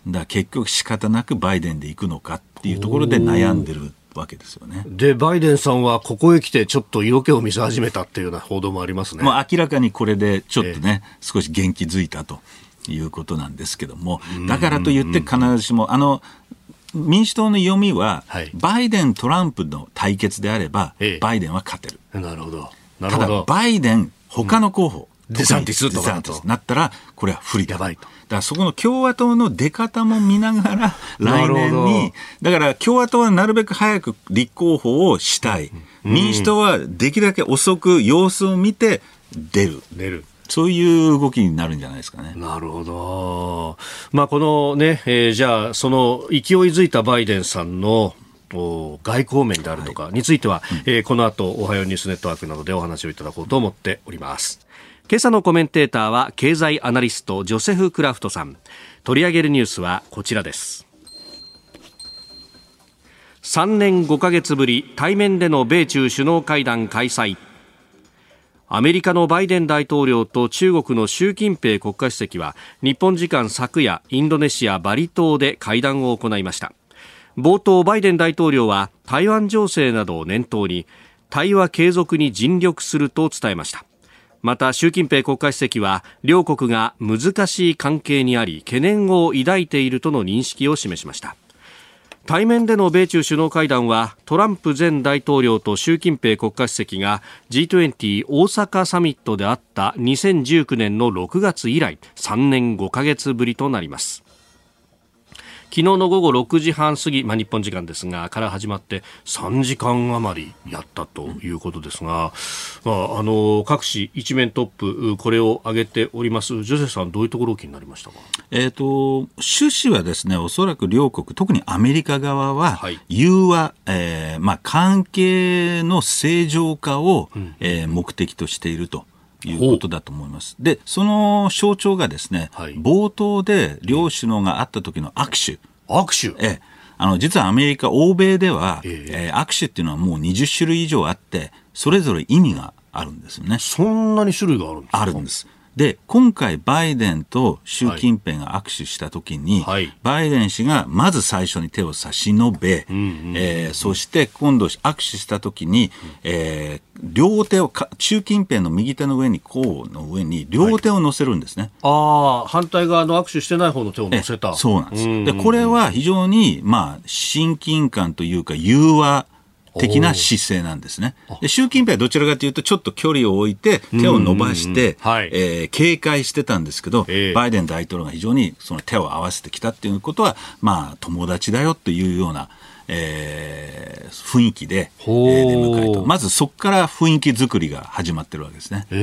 [SPEAKER 3] だ結局仕方なくバイデンで行くのかっていうところで悩んでるわけですよね。
[SPEAKER 1] で、バイデンさんはここへ来てちょっと色気を見せ始めたっていうような報道もありますね。
[SPEAKER 3] もう明らかにこれでちょっとね、えー、少し元気づいたということなんですけども、だからといって必ずしも、あの、民主党の読みは、はい、バイデン・トランプの対決であれば、ええ、バイデンは勝てる。
[SPEAKER 1] なるほど。
[SPEAKER 3] ただ、バイデン、他の候補、
[SPEAKER 1] うん、デサンティスとか
[SPEAKER 3] なったら、これは不利だ。
[SPEAKER 1] やばいと。
[SPEAKER 3] だからそこの共和党の出方も見ながら、来年に、だから共和党はなるべく早く立候補をしたい。民主党はできるだけ遅く様子を見て出る。
[SPEAKER 1] 出る。
[SPEAKER 3] そういう動きになるんじゃないですかね。
[SPEAKER 1] なるほど。まあ、このね、えー、じゃあ、その勢いづいたバイデンさんの外交面であるとかについては、はい、えー、この後、おはようニュースネットワークなどでお話をいただこうと思っております。今朝のコメンテーターは経済アナリストジョセフ・クラフトさん。取り上げるニュースはこちらです。3年5ヶ月ぶり対面での米中首脳会談開催アメリカのバイデン大統領と中国の習近平国家主席は日本時間昨夜インドネシアバリ島で会談を行いました。冒頭バイデン大統領は台湾情勢などを念頭に対話継続に尽力すると伝えました。また習近平国家主席は両国が難しい関係にあり懸念を抱いているとの認識を示しました。対面での米中首脳会談はトランプ前大統領と習近平国家主席が G20 大阪サミットであった2019年の6月以来3年5ヶ月ぶりとなります。昨日の午後6時半過ぎ、まあ、日本時間ですが、から始まって3時間余りやったということですが、まあ、あの各紙一面トップ、これを挙げております。ジョセフさん、どういうところを気になりましたか？
[SPEAKER 3] えっ、ー、と、趣旨はですね、おそらく両国、特にアメリカ側は、融和、えー、まあ、関係の正常化を、うん、えー、目的としていると。いうことだと思います。で、その象徴がですね、はい、冒頭で両首脳が会った時の握手。
[SPEAKER 1] 握
[SPEAKER 3] 手？ええ。あの、実はアメリカ、欧米では、ええー、握手っていうのはもう20種類以上あって、それぞれ意味があるんですよね。
[SPEAKER 1] そんなに種類があるんですか？
[SPEAKER 3] あるんです。で、今回バイデンと習近平が握手したときに、はい、バイデン氏がまず最初に手を差し伸べ、うんうん、えー、そして今度握手したときに、えー、両手を習近平の右手の上に、こうの上に、両手を乗せるんですね。
[SPEAKER 1] はい、ああ、反対側の握手してない方の手を乗せた。
[SPEAKER 3] そうなんです。で、これは非常に、まあ、親近感というか、融和的な姿勢なんですね。で習近平はどちらかというと、ちょっと距離を置いて、手を伸ばして、はい、えー、警戒してたんですけど、えー、バイデン大統領が非常にその手を合わせてきたっていうことは、まあ、友達だよっていうような、えー、雰囲気で、えー、出迎えた。まずそこから雰囲気作りが始まってるわけですね。
[SPEAKER 1] えー、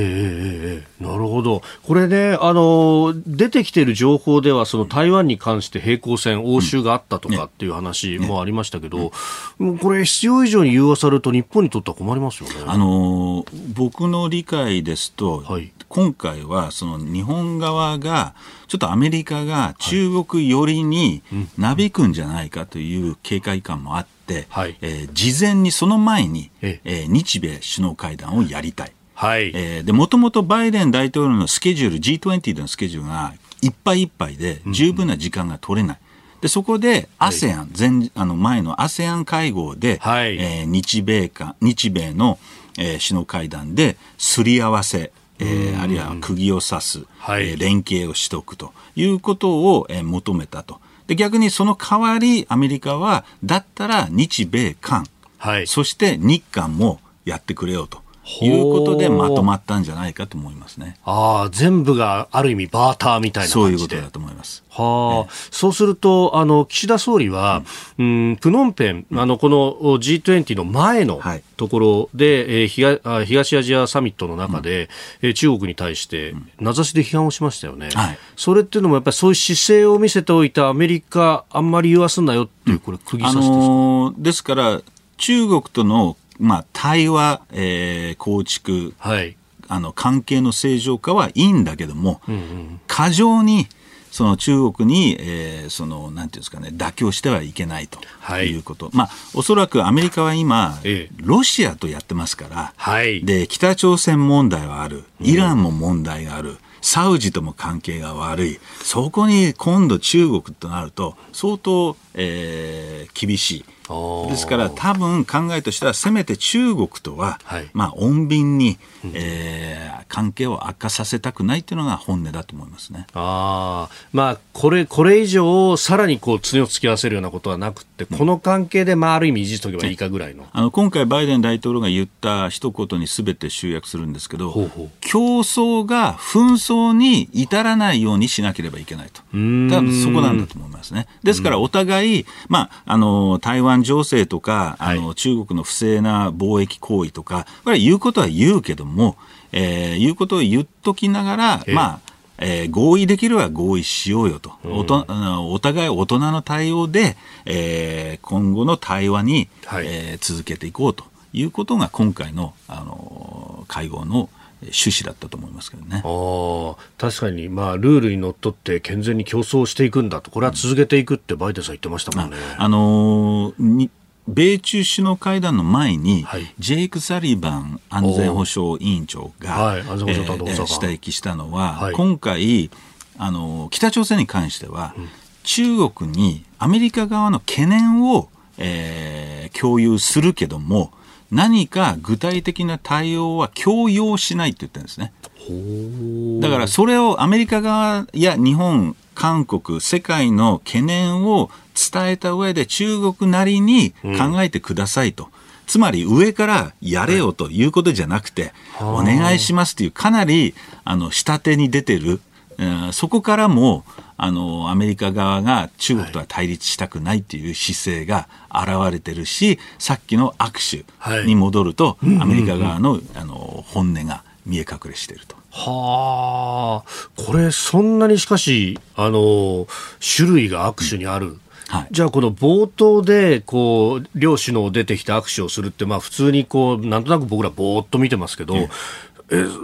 [SPEAKER 1] えー、なるほど。これね、あの、出てきている情報では、その台湾に関して平行線、応酬があったとかっていう話もありましたけど、ね。ね、これ必要以上に融和されると日本にとっては困りますよね。
[SPEAKER 3] あの、僕の理解ですと、はい、今回はその日本側が、ちょっとアメリカが中国寄りになびくんじゃないかという警戒感もあって、はい、えー、事前にその前に、えー、日米首脳会談をやりたい。はい、えー、で、もともとバイデン大統領のスケジュール、G20 でのスケジュールがいっぱいいっぱいで十分な時間が取れない。で、そこで ASEAN、前、あの前の ASEAN 会合で、はい、えー、日米間、日米の、えー、首脳会談ですり合わせ、えー、あるいは釘を刺す、はい、えー、連携をしておくということを、えー、求めたと。で逆にその代わりアメリカはだったら日米韓、はい、そして日韓もやってくれよと。いうことでまとまったんじゃないかと思いますね。
[SPEAKER 1] ああ、全部がある意味バーターみたいな
[SPEAKER 3] そういうことだと思います。
[SPEAKER 1] はあ、そうすると、あの、岸田総理は、うん、ん、プノンペン、あの、この G20 の前のところで、はい、えー、東東アジアサミットの中で、うん、中国に対して名指しで批判をしましたよね。はい、それっていうのもやっぱりそういう姿勢を見せておいたアメリカ、あんまり言わすんなよっていう、これ、釘刺しですか、あの
[SPEAKER 3] ー、ですから、中国とのまあ、対話、えー、構築、はい、あの関係の正常化はいいんだけども、うんうん、過剰にその中国に、えー、そのなんていうんですかね妥協してはいけないとい。うこと、はい、まあおそらくアメリカは今、ええ、ロシアとやってますから、はい、で北朝鮮問題はある。イランも問題がある、サウジとも関係が悪い、そこに今度中国となると、相当、えー、厳しい。ですから多分考えとしてはせめて中国とは、はい、まあ穏便に、えー、関係を悪化させたくないというのが本音だと思いますね。
[SPEAKER 1] あまあこれこれ以上さらにこう角を突き合わせるようなことはなくてこの関係でまあある意味維持しとけばいいかぐらいの。
[SPEAKER 3] あの今回バイデン大統領が言った一言にすべて集約するんですけど競争が紛争に至らないようにしなければいけないと。多分そこなんだと思いますね。ですからお互い、まあ、あの台湾情勢とか、あの、中国の不正な貿易行為とか、これは言うことは言うけども、えー、言うことを言っときながら、まあ、えー、合意できるは合意しようよと、うん、おとお互い大人の対応で、えー、今後の対話に、はい、えー、続けていこうということが今回の、あの会合の趣旨だったと思いますけどね。
[SPEAKER 1] あ確かに、まあ、ルールにのっとって健全に競争していくんだと、これは続けていくってバイデンさん言ってましたもんね。
[SPEAKER 3] あ、あのー米中首脳会談の前に、はい、ジェイク・サリバン安全保障委員長が、はい。えー、指摘したのは、はい、今回あの北朝鮮に関しては、うん、中国にアメリカ側の懸念を、えー、共有するけども何か具体的な対応は強要しないって言ってるんですね。だからそれをアメリカ側や日本、韓国、世界の懸念を伝えた上で中国なりに考えてくださいと。うん、つまり上からやれよということじゃなくて、お願いしますというかなりあの下手に出てる、そこからもあのアメリカ側が中国とは対立したくないという姿勢が現れてるし、さっきの握手に戻ると、アメリカ側のあの本音が見え隠れしていると。
[SPEAKER 1] はあ、これ、そんなにしかし、あの、種類が握手にある。うんはい、じゃあ、この冒頭でこう両首脳出てきて握手をするって、まあ、普通にこうなんとなく僕らぼーっと見てますけど、ええ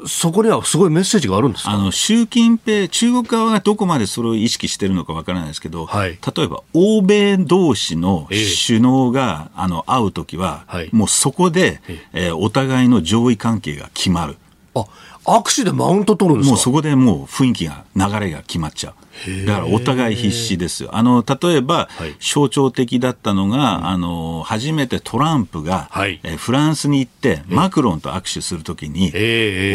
[SPEAKER 1] そこにはすごいメッセージがあるんですあ
[SPEAKER 3] の習近平、中国側がどこまでそれを意識しているのかわからないですけど、はい、例えば欧米同士の首脳が、えあの会うときは、はい、もうそこで、え。えー、お互いの上位関係が決まる。
[SPEAKER 1] あ握手でマウント取るんですか？
[SPEAKER 3] もうそこでもう雰囲気が、流れが決まっちゃう。だからお互い必死ですよ。あの、例えば、象徴的だったのが、あの、初めてトランプが、えフランスに行って、マクロンと握手するときに、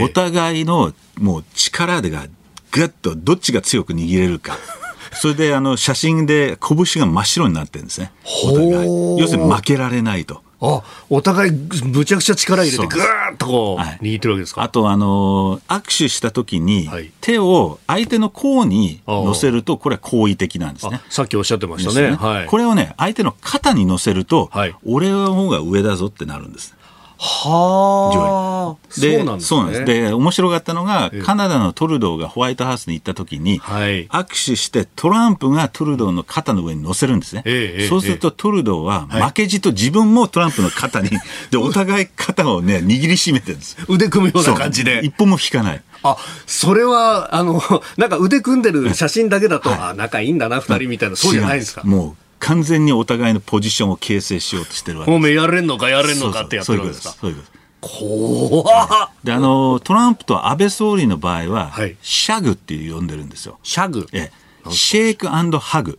[SPEAKER 3] お互いのもう力でが、ぐっとどっちが強く握れるか。それであの写真で拳が真っ白になってるんですね。お互い。要するに負けられないと。
[SPEAKER 1] あお互いむちゃくちゃ力入れてぐーっとこう、はい、握ってるわけですか？
[SPEAKER 3] あとあの握手した時に、手を相手の甲に乗せるとこれは好意的なんですね。
[SPEAKER 1] さっきおっしゃってましたね、ね。
[SPEAKER 3] はい、これをね相手の肩に乗せると、はい、俺の方が上だぞってなるんです
[SPEAKER 1] は
[SPEAKER 3] あ。で、そうなんです、ね、そうなんです。で、面白かったのが、カナダのトルドーがホワイトハウスに行った時に、はい、握手してトランプがトルドーの肩の上に乗せるんですね。えそうするとトルドーは負けじと自分もトランプの肩に、で、お互い肩をね、握りしめてるんです
[SPEAKER 1] 腕組むような感じで。
[SPEAKER 3] 一歩も引かない。
[SPEAKER 1] あ、それは、あの、なんか腕組んでる写真だけだと、はい、あ、仲いいんだな、二人みたいな、そうじゃないですか。
[SPEAKER 3] もう、完全にお互いのポジションを形成しようとしてるわけです。
[SPEAKER 1] おめやれんのかやれんのかってやってるんですか。そういうことです。
[SPEAKER 3] 怖であのトランプと安倍総理の場合は、はい、シャグっていう呼んでるんですよ。
[SPEAKER 1] シャグ？
[SPEAKER 3] えシェイクハグ。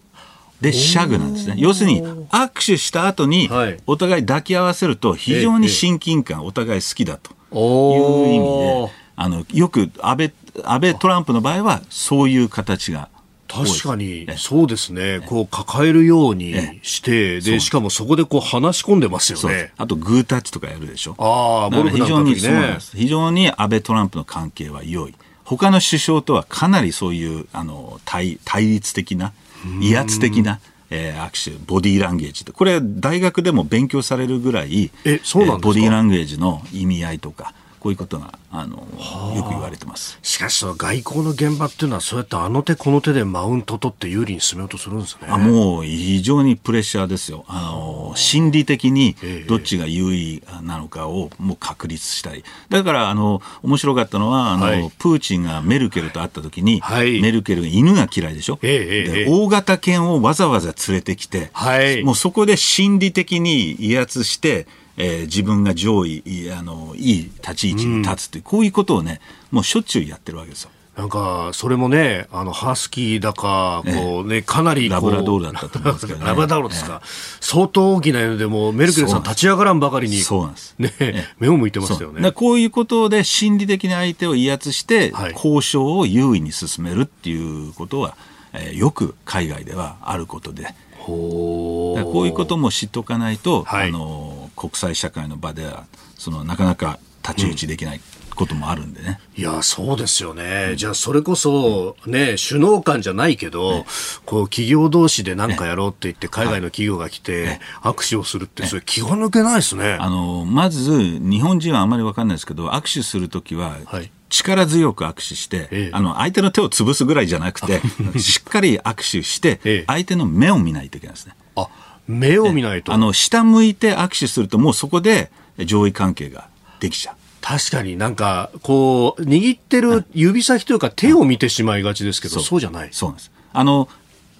[SPEAKER 3] で、シャグなんですね。要するに、握手した後に、お互い抱き合わせると、非常に親近感、お互い好きだという意味で、あの、よく安倍、安倍トランプの場合は、そういう形が
[SPEAKER 1] 確かに、そうですね、こう抱えるようにして、で、しかもそこでこう話し込んでますよね。
[SPEAKER 3] あと、グータッチとかやるでしょ。
[SPEAKER 1] ああ、
[SPEAKER 3] 非常に、ね、非常に安倍トランプの関係は良い。他の首相とはかなりそういうあの対対立的な、威圧的な、えー、握手、ボディーランゲージこれ、大学でも勉強されるぐらい、
[SPEAKER 1] えそうなん
[SPEAKER 3] ボディーランゲージの意味合いとか、こういうことがあのよく言われてます。
[SPEAKER 1] しかしその外交の現場っていうのはそうやってあの手この手でマウント取って有利に進めようとするんですね。
[SPEAKER 3] あもう非常にプレッシャーですよ。あの心理的にどっちが優位なのかをもう確立したいだからあの面白かったのはあの、はい、プーチンがメルケルと会った時に、はい、メルケルが犬が嫌いでしょ、で大型犬をわざわざ連れてきて、はい、もうそこで心理的に威圧してえー、自分が上位あのいい立ち位置に立つという、うん、こういうことをねもうしょっちゅうやってるわけですよ。
[SPEAKER 1] なんか、それもね、あの、ハスキーだか、こうね、かなり
[SPEAKER 3] ラブラドールだったと思うんですけど、ね、
[SPEAKER 1] ラブラドールですか。相当大きな犬でも、メルケルさん立ち上がらんばかりに、
[SPEAKER 3] そうなんです。
[SPEAKER 1] ね、目を向いてましたよね。
[SPEAKER 3] こういうことで心理的に相手を威圧して、交渉を優位に進めるっていうことは、えー、よく海外ではあることで。こういうことも知っておかないと、はい、あの国際社会の場ではそのなかなか太刀打ちできない、こともあるんでね。
[SPEAKER 1] いや、そうですよね。うん、じゃあ、それこそ、ね、首脳間じゃないけど、ね、こう、企業同士で何かやろうって言って、海外の企業が来て、握手をするって、それ気が抜けないですね。
[SPEAKER 3] あの、まず、日本人はあんまりわかんないですけど、握手するときは、はい力強く握手して、ええ、あの相手の手を潰すぐらいじゃなくて、しっかり握手して、相手の目を見ないといけないですね。
[SPEAKER 1] あ目を見ないと。
[SPEAKER 3] あの下向いて握手すると、もうそこで上位関係ができちゃう。
[SPEAKER 1] 確かになんか、こう、握ってる指先というか手を見てしまいがちですけど、そう。じゃない。
[SPEAKER 3] そうなんです。あの、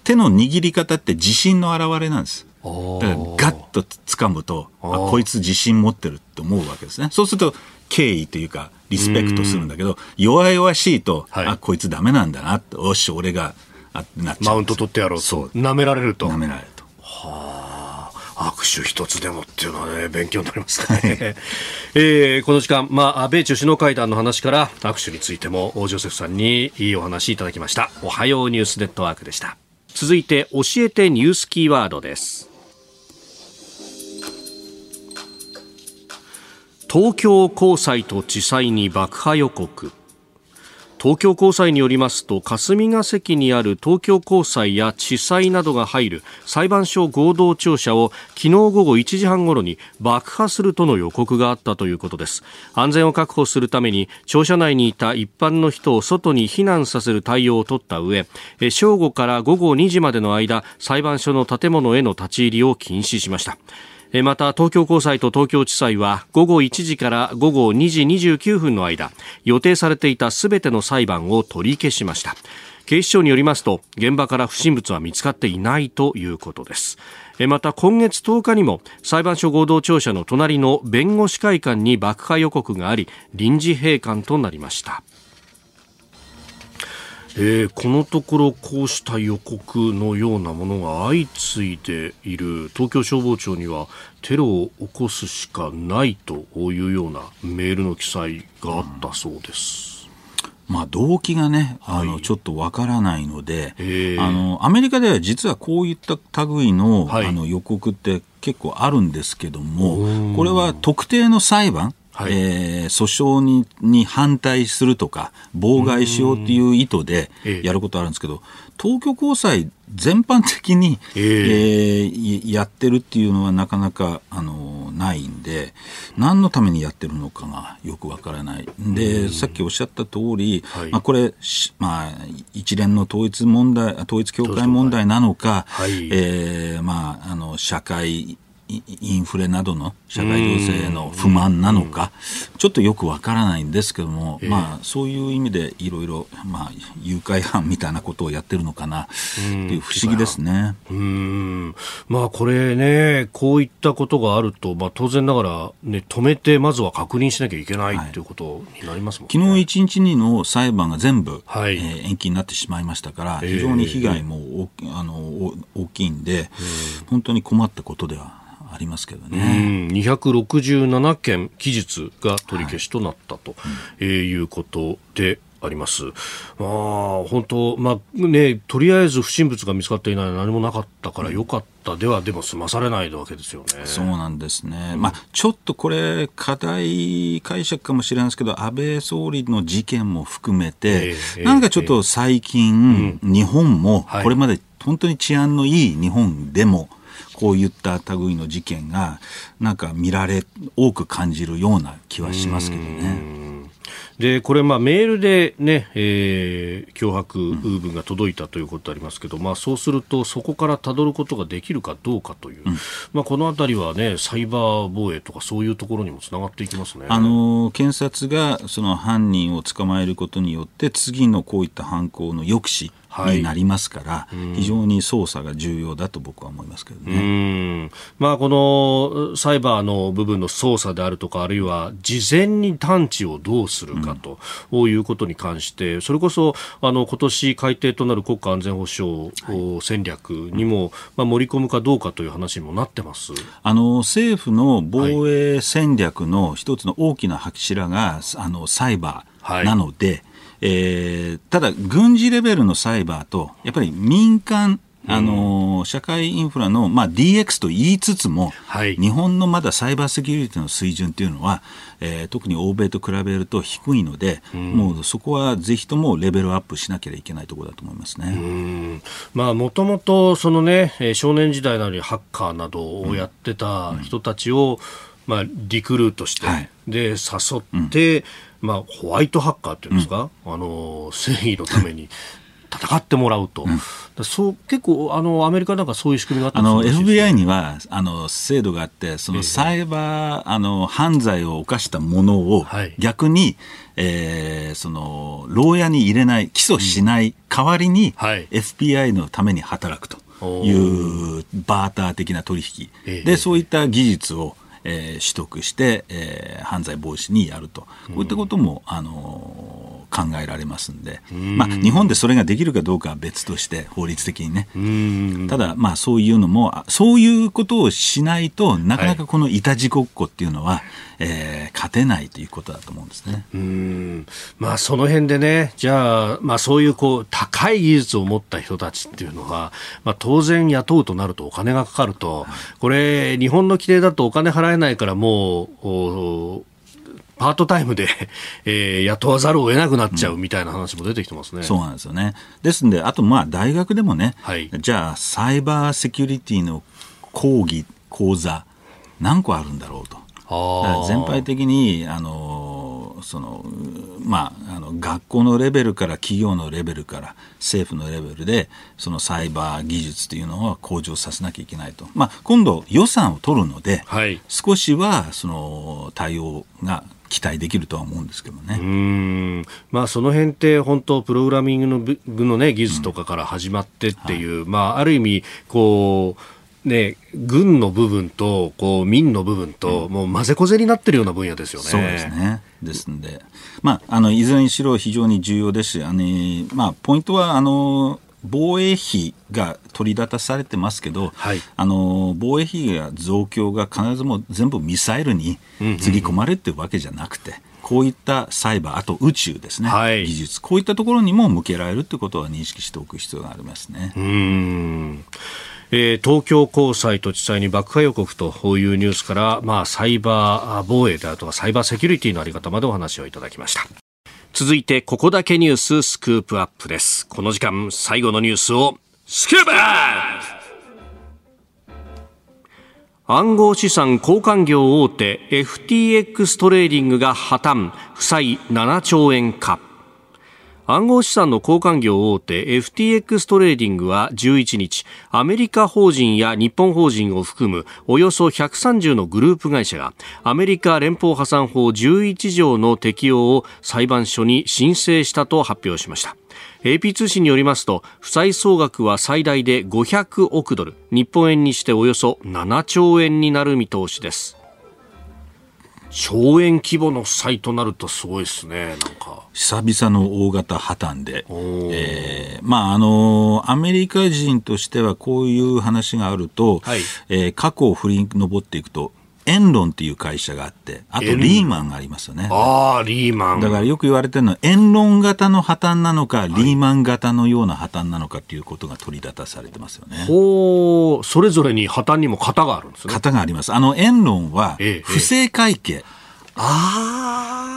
[SPEAKER 3] 手の握り方って自信の表れなんです。だからガッと掴むとあこいつ自信持ってるって思うわけですね。そうすると敬意というかリスペクトするんだけど弱々しいと、はい、あこいつダメなんだなってよし俺が
[SPEAKER 1] あなっちゃう。マウント取ってやろうそう。舐められると。
[SPEAKER 3] 舐められる
[SPEAKER 1] 握手一つでもっていうのはね、勉強になりますね。えー、この時間、まあ、米中首脳会談の話から握手についても、ジョセフさんにいいお話いただきました。おはようニュースネットワークでした。続いて、教えてニュースキーワードです。東京高裁と地裁に爆破予告。東京高裁によりますと霞が関にある東京高裁や地裁などが入る裁判所合同庁舎を昨日午後1時半ごろに爆破するとの予告があったということです。安全を確保するために庁舎内にいた一般の人を外に避難させる対応を取った上正午から午後2時までの間裁判所の建物への立ち入りを禁止しました。また東京高裁と東京地裁は午後1時から午後2時29分の間予定されていたすべての裁判を取り消しました。警視庁によりますと現場から不審物は見つかっていないということです。また今月10日にも裁判所合同庁舎の隣の弁護士会館に爆破予告があり臨時閉館となりました。えー、このところこうした予告のようなものが相次いでいる。東京消防庁にはテロを起こすしかないというようなメールの記載があったそうです。
[SPEAKER 3] まあ、動機がね、あの、ちょっとわからないので、あの、アメリカでは実はこういった類の、はい、あの予告って結構あるんですけども、これは特定の裁判、はい、えー、訴訟にに反対するとか、妨害しようという意図でやることあるんですけど、東京高裁全般的に、えー、えー、やってるっていうのはなかなかあのないんで、何のためにやってるのかがよくわからない。で、さっきおっしゃった通り、はい、まあ、これ、まあ、一連の統一問題、統一教会問題なのか、はい、えー、まあ、あの、社会インフレなどの社会情勢への不満なのか、ちょっとよくわからないんですけども、まあ、そういう意味でいろいろ、まあ、誘拐犯みたいなことをやってるのかなっていう不思議ですね。
[SPEAKER 1] うん。まあ、これね、こういったことがあると、まあ、当然ながら、ね、止めて、まずは確認しなきゃいけない、はい、ということになりますもん、
[SPEAKER 3] ね、昨日一日にの裁判が全部、はい、えー、延期になってしまいましたから、非常に被害も大,、あの大きいんで、本当に困ったことではありますけどね。
[SPEAKER 1] 267件記述が取り消しとなったと、はいいうことであります。まあ、本当、まあね、とりあえず不審物が見つかっていない何もなかったからよかったでは、でも済まされないわけですよね。
[SPEAKER 3] そうなんですね。まあ、ちょっとこれ、課題解釈かもしれないですけど、安倍総理の事件も含めて、えー、なんかちょっと最近、えー、日本も、これまで本当に治安のいい日本でも、こういった類の事件がなんか見られ多く感じるような気はしますけどね。
[SPEAKER 1] でこれ、まあ、メールでね、えー、脅迫文が届いたということありますけど、うん、まあ、そうすると、そこからたどることができるかどうかという、うん、まあ、このあたりはね、サイバー防衛とか、そういうところにもつながっていきますね。
[SPEAKER 3] あの検察がその犯人を捕まえることによって、次のこういった犯行の抑止になりますから、はい、非常に捜査が重要だと僕は思いますけどね。
[SPEAKER 1] ね。まあ、このサイバーの部分の操作であるとか、あるいは事前に探知をどうするかということに関して、それこそあの今年改定となる国家安全保障戦略にも、まあ、盛り込むかどうかという話にもなってます。
[SPEAKER 3] あの政府の防衛戦略の一つの大きな柱が、あのサイバーなので、はいえー、ただ、軍事レベルのサイバーと、やっぱり民間、あのー、社会インフラの、まあ、DX と言いつつも、はい、日本のまだサイバーセキュリティの水準というのは、えー、特に欧米と比べると低いので、うん、もうそこはぜひともレベルアップしなければいけないところだと思いますね。
[SPEAKER 1] まあ、もともと、そのね、少年時代なりハッカーなどをやってた人たちを、うん、まあ、リクルートして、はい、で、誘って、うんまあ、ホワイトハッカーっていうんですか、うん、あの正義のために戦ってもらうと、うん、そう結構あの、アメリカなんかそういう仕組みがあったあの
[SPEAKER 3] FBI にはあの制度があって、そのサイバー、あの犯罪を犯したものを逆に、えー、その牢屋に入れない、起訴しない代わりに、はい、FBI のために働くというバーター的な取引、でそういった技術をえー、取得して、えー、犯罪防止にやると、こういったことも、あのー、考えられますんで、まあ、日本でそれができるかどうかは別として、法律的にね。ただ、まあ、そういうのも、そういうことをしないとなかなかこのいたちごっこっていうのは、はいえー、勝てないということだと思うんですね。
[SPEAKER 1] うんまあ、その辺でね、じゃあ、まあ、そういうこう高い技術を持った人たちっていうのは、まあ、当然雇うとなるとお金がかかると、これ、日本の規定だとお金払えないからもう、パートタイムで、えー、雇わざるを得なくなっちゃうみたいな話も出てきてますね。うん、
[SPEAKER 3] そうなんですよね。ですんで、あとまあ大学でもね、はい、じゃあサイバーセキュリティの講義、講座、何個あるんだろうと。全体的にあのその、まあ、あの学校のレベルから企業のレベルから政府のレベルでそのサイバー技術というのは向上させなきゃいけないと、まあ、今度予算を取るので、はい、少しはその対応が期待できるとは思うんですけどね。うん。
[SPEAKER 1] まあ、その辺って本当プログラミングの部の、ね、技術とかから始まってっていう、うんはい、まあ、ある意味こうね、軍の部分とこう民の部分と、もう混ぜこぜになってるような分野ですよね。
[SPEAKER 3] そうですね。ですんで、まあ、あのいずれにしろ非常に重要ですし、あのまあ、ポイントはあの防衛費が取り立たされてますけど、はい、あの防衛費が増強が必ずも全部ミサイルにつぎ込まれてるわけじゃなくて。こういったサイバー、あと宇宙ですね、はい、技術、こういったところにも向けられるということは認識しておく必要がありますね。
[SPEAKER 1] うんえー、東京高裁と地裁に爆破予告というニュースから、まあ、サイバー防衛であるとかサイバーセキュリティのあり方までお話をいただきました。続いて、ここだけニューススクープアップです。この時間、最後のニュースを、スクープアップ暗号資産交換業大手 FTX トレーディングが破綻、負債7兆円か。暗号資産の交換業大手 FTX トレーディングは11日アメリカ法人や日本法人を含むおよそ130のグループ会社がアメリカ連邦破産法11条の適用を裁判所に申請したと発表しました。AP 通信によりますと負債総額は最大で500億ドル日本円にしておよそ7兆円になる見通しです。兆円規模の債となるとすごいですね、なんか。
[SPEAKER 3] 久々の大型破綻で、えー、まあ、あの、アメリカ人としてはこういう話があると、はい、えー、過去を振り上っていくと、エンロンっていう会社があって、あとリーマンがありますよね。
[SPEAKER 1] ああ、リーマン。
[SPEAKER 3] だからよく言われてるのは、エンロン型の破綻なのか、はい、リーマン型のような破綻なのかっていうことが取り立たされてますよね。
[SPEAKER 1] ほう、それぞれに破綻にも型があるんですね。
[SPEAKER 3] 型があります。あの、エンロンは、不正会計。ええ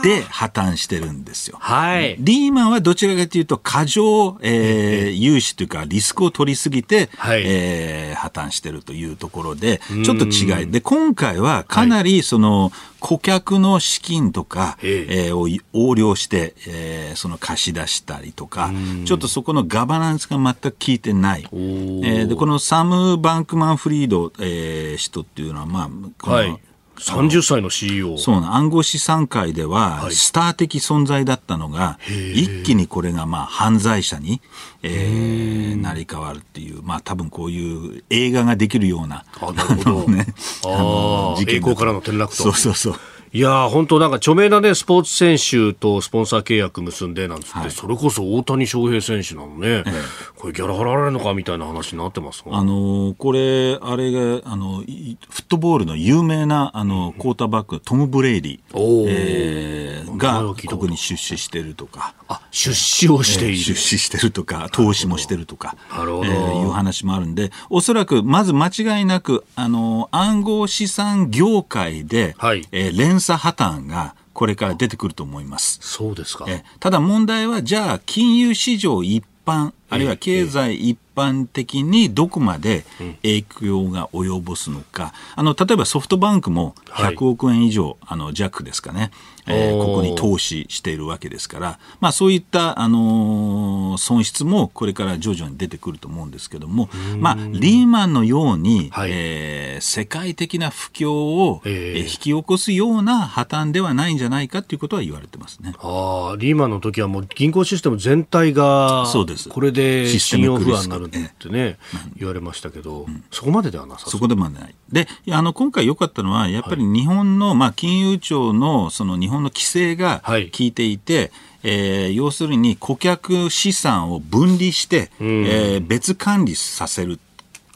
[SPEAKER 3] で破綻してるんですよ。
[SPEAKER 1] はい。
[SPEAKER 3] リーマンはどちらかというと過剰、えー、融資というかリスクを取りすぎて、はい、えー、破綻してるというところで、ちょっと違い。で、今回はかなりその、顧客の資金とか、えー、を横領して、えー、その貸し出したりとか、ちょっとそこのガバナンスが全く効いてない。えー、で、このサム・バンクマン・フリード、えー、人っていうのは、まあ、この、はい
[SPEAKER 1] 30歳の CEO。
[SPEAKER 3] そうな、暗号資産界では、スター的存在だったのが、一気にこれがまあ犯罪者に、えー、なり変わるっていう、まあ多分こういう映画ができるような、
[SPEAKER 1] あなるほど。ね、あの事件栄光からの転落と。
[SPEAKER 3] そうそうそう。
[SPEAKER 1] いや本当なんか著名なね、スポーツ選手とスポンサー契約結んでなんつって、はい、それこそ大谷翔平選手なのね、ええ、これギャラ払われるのかみたいな話になってます
[SPEAKER 3] あのこれ、あれが、あの、フットボールの有名な、あの、クォーターバック、トム・ブレイリー、えー、が、ここに出資してるとか。
[SPEAKER 1] あ、出資をしている、えー、
[SPEAKER 3] 出資してるとか、投資もしてるとか、なるほど、えー、いう話もあるんで、おそらく、まず間違いなく、あの、暗号資産業界で、はい、えー、連連鎖破綻がこれから出てくると思います。
[SPEAKER 1] そうですか。
[SPEAKER 3] ただ問題は、じゃあ、金融市場一般、あるいは経済一般的にどこまで影響が及ぼすのか、あの例えばソフトバンクも100億円以上、はい、あの弱ですかね、えー、ここに投資しているわけですから、まあ、そういった、あのー、損失もこれから徐々に出てくると思うんですけども、まあ、リーマンのように、はい、えー、世界的な不況を、えー、引き起こすような破綻ではないんじゃないかということは言われてますね。
[SPEAKER 1] あリーマンの時はもう銀行システム全体が
[SPEAKER 3] そうです。
[SPEAKER 1] これで信用不安になるってね、言われましたけど、うん、そこまでではなさ
[SPEAKER 3] そこでもない。で、あの、今回良かったのは、やっぱり日本の、はい、まあ、金融庁の、その日本の規制が効いていて、はいえー、要するに顧客資産を分離して、うん、えー、別管理させる。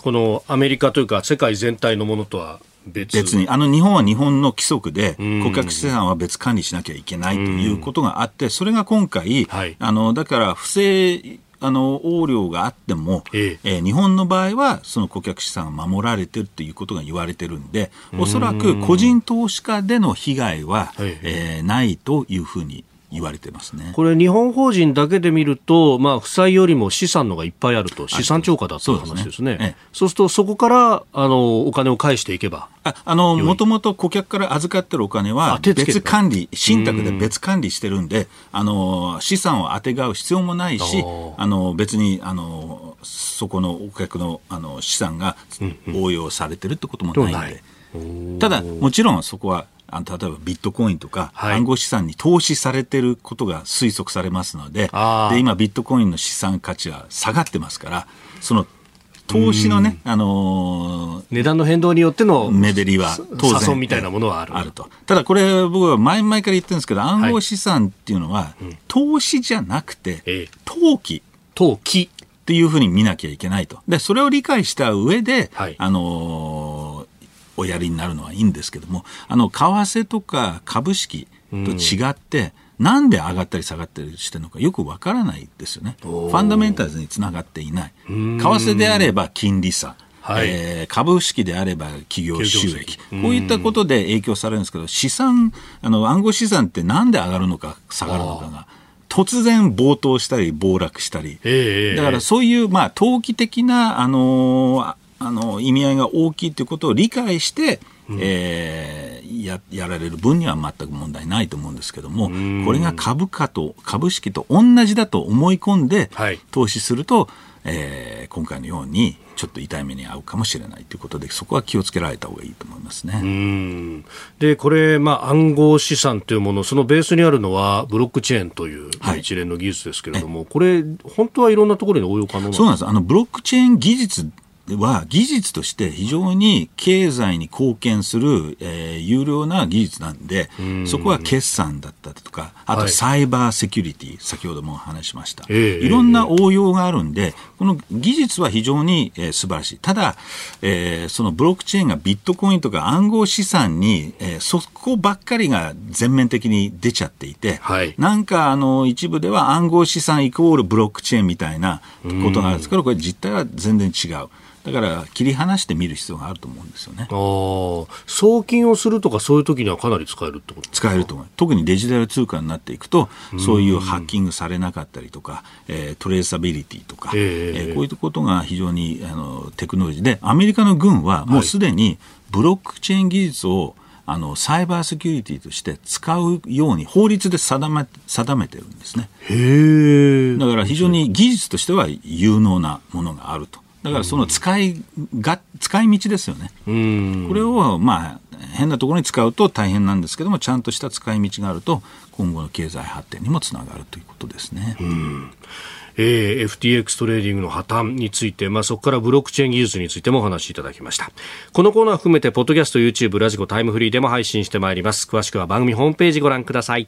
[SPEAKER 1] このアメリカというか世界全体のものとは別。
[SPEAKER 3] 別にあの日本は日本の規則で顧客資産は別管理しなきゃいけないということがあってそれが今回、はい、あのだから不正あの横領があっても、ええ。ー、日本の場合はその顧客資産が守られてるっていうことが言われてるんでおそらく個人投資家での被害は、ええー、ないというふうに言われてますね。
[SPEAKER 1] これ、日本法人だけで見ると、まあ、負債よりも資産のがいっぱいあると、資産超過だという話ですね、そう、ね。ええ、すると、そこからあのお金を返していけば。
[SPEAKER 3] あのもともと顧客から預かってるお金は、別管理、信託で別管理してるんで、あの資産をあてがう必要もないし、あの別にあのそこのお客のあの資産が応用されてるってこともないんで。ただ、もちろんそこはあの例えばビットコインとか暗号資産に投資されてることが推測されますのでで今ビットコインの資産価値は下がってますからその投資のね、あのー、
[SPEAKER 1] 値段の変動によっての
[SPEAKER 3] 目減りは
[SPEAKER 1] 当然みたいなものはある。
[SPEAKER 3] あると。ただこれ僕は前々から言ってるんですけど暗号資産っていうのは、はい投資じゃなくて、投機。
[SPEAKER 1] 投機。
[SPEAKER 3] っていうふうに見なきゃいけないと。でそれを理解した上で、はい、あのーおやりになるのはいいんですけどもあの為替とか株式と違って、うん、なんで上がったり下がったりしてるのかよくわからないですよね。ファンダメンタルズにつながっていない。為替であれば金利差。はい、えー、株式であれば企業収益、こういったことで影響されるんですけど、資産、あの暗号資産ってなんで上がるのか、下がるのかが、突然暴騰したり、暴落したり、だからそういう、まあ、投機的な、あのー、あの意味合いが大きいということを理解して、うん、えー、ややられる分には全く問題ないと思うんですけども、これが株価と株式と同じだと思い込んで投資すると、はい、えー、今回のようにちょっと痛い目に遭うかもしれないということでそこは気をつけられた方がいいと思いますね。
[SPEAKER 1] でこれ、まあ、暗号資産というものそのベースにあるのはブロックチェーンという一連の技術ですけれども、はい、これ本当はいろんなところに応用可能なん
[SPEAKER 3] ですか？そうなんです。あのブロックチェーン技術は技術として非常に経済に貢献する、えー、有料な技術なんで、そこは決算だったとか、あとサイバーセキュリティ、はい、先ほども話しました、いろんな応用があるんで、この技術は非常に、えー、素晴らしい。ただ、えー、そのブロックチェーンがビットコインとか暗号資産に、えー、そこばっかりが全面的に出ちゃっていて、はい、なんかあの一部では暗号資産イコールブロックチェーンみたいなことがあるんです。けど、これ実態は全然違う。だから切り離して見る必要があると思うんですよね。
[SPEAKER 1] 送金をするとかそういう時にはかなり使えるってこと
[SPEAKER 3] 使えると思う。特にデジタル通貨になっていくと、そういうハッキングされなかったりとか、えー、トレーサビリティとか、えー、えー、こういうことが非常にあのテクノロジーで、アメリカの軍はもうすでにブロックチェーン技術をあのサイバーセキュリティとして使うように法律で定め定めてるんですね。だから非常に技術としては有能なものがあると。だからその使いが、使い道ですよね。これを、まあ、変なところに使うと大変なんですけどもちゃんとした使い道があると今後の経済発展にもつながるということですね。うん。
[SPEAKER 1] えー、FTX トレーディングの破綻について、まあ、そこからブロックチェーン技術についてもお話しいただきました。このコーナー含めてポッドキャスト YouTube ラジコタイムフリーでも配信してまいります。詳しくは番組ホームページご覧ください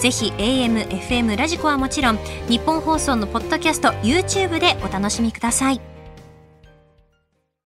[SPEAKER 4] ぜひ AM、FM、ラジコはもちろん日本放送のポッドキャスト YouTube でお楽しみください。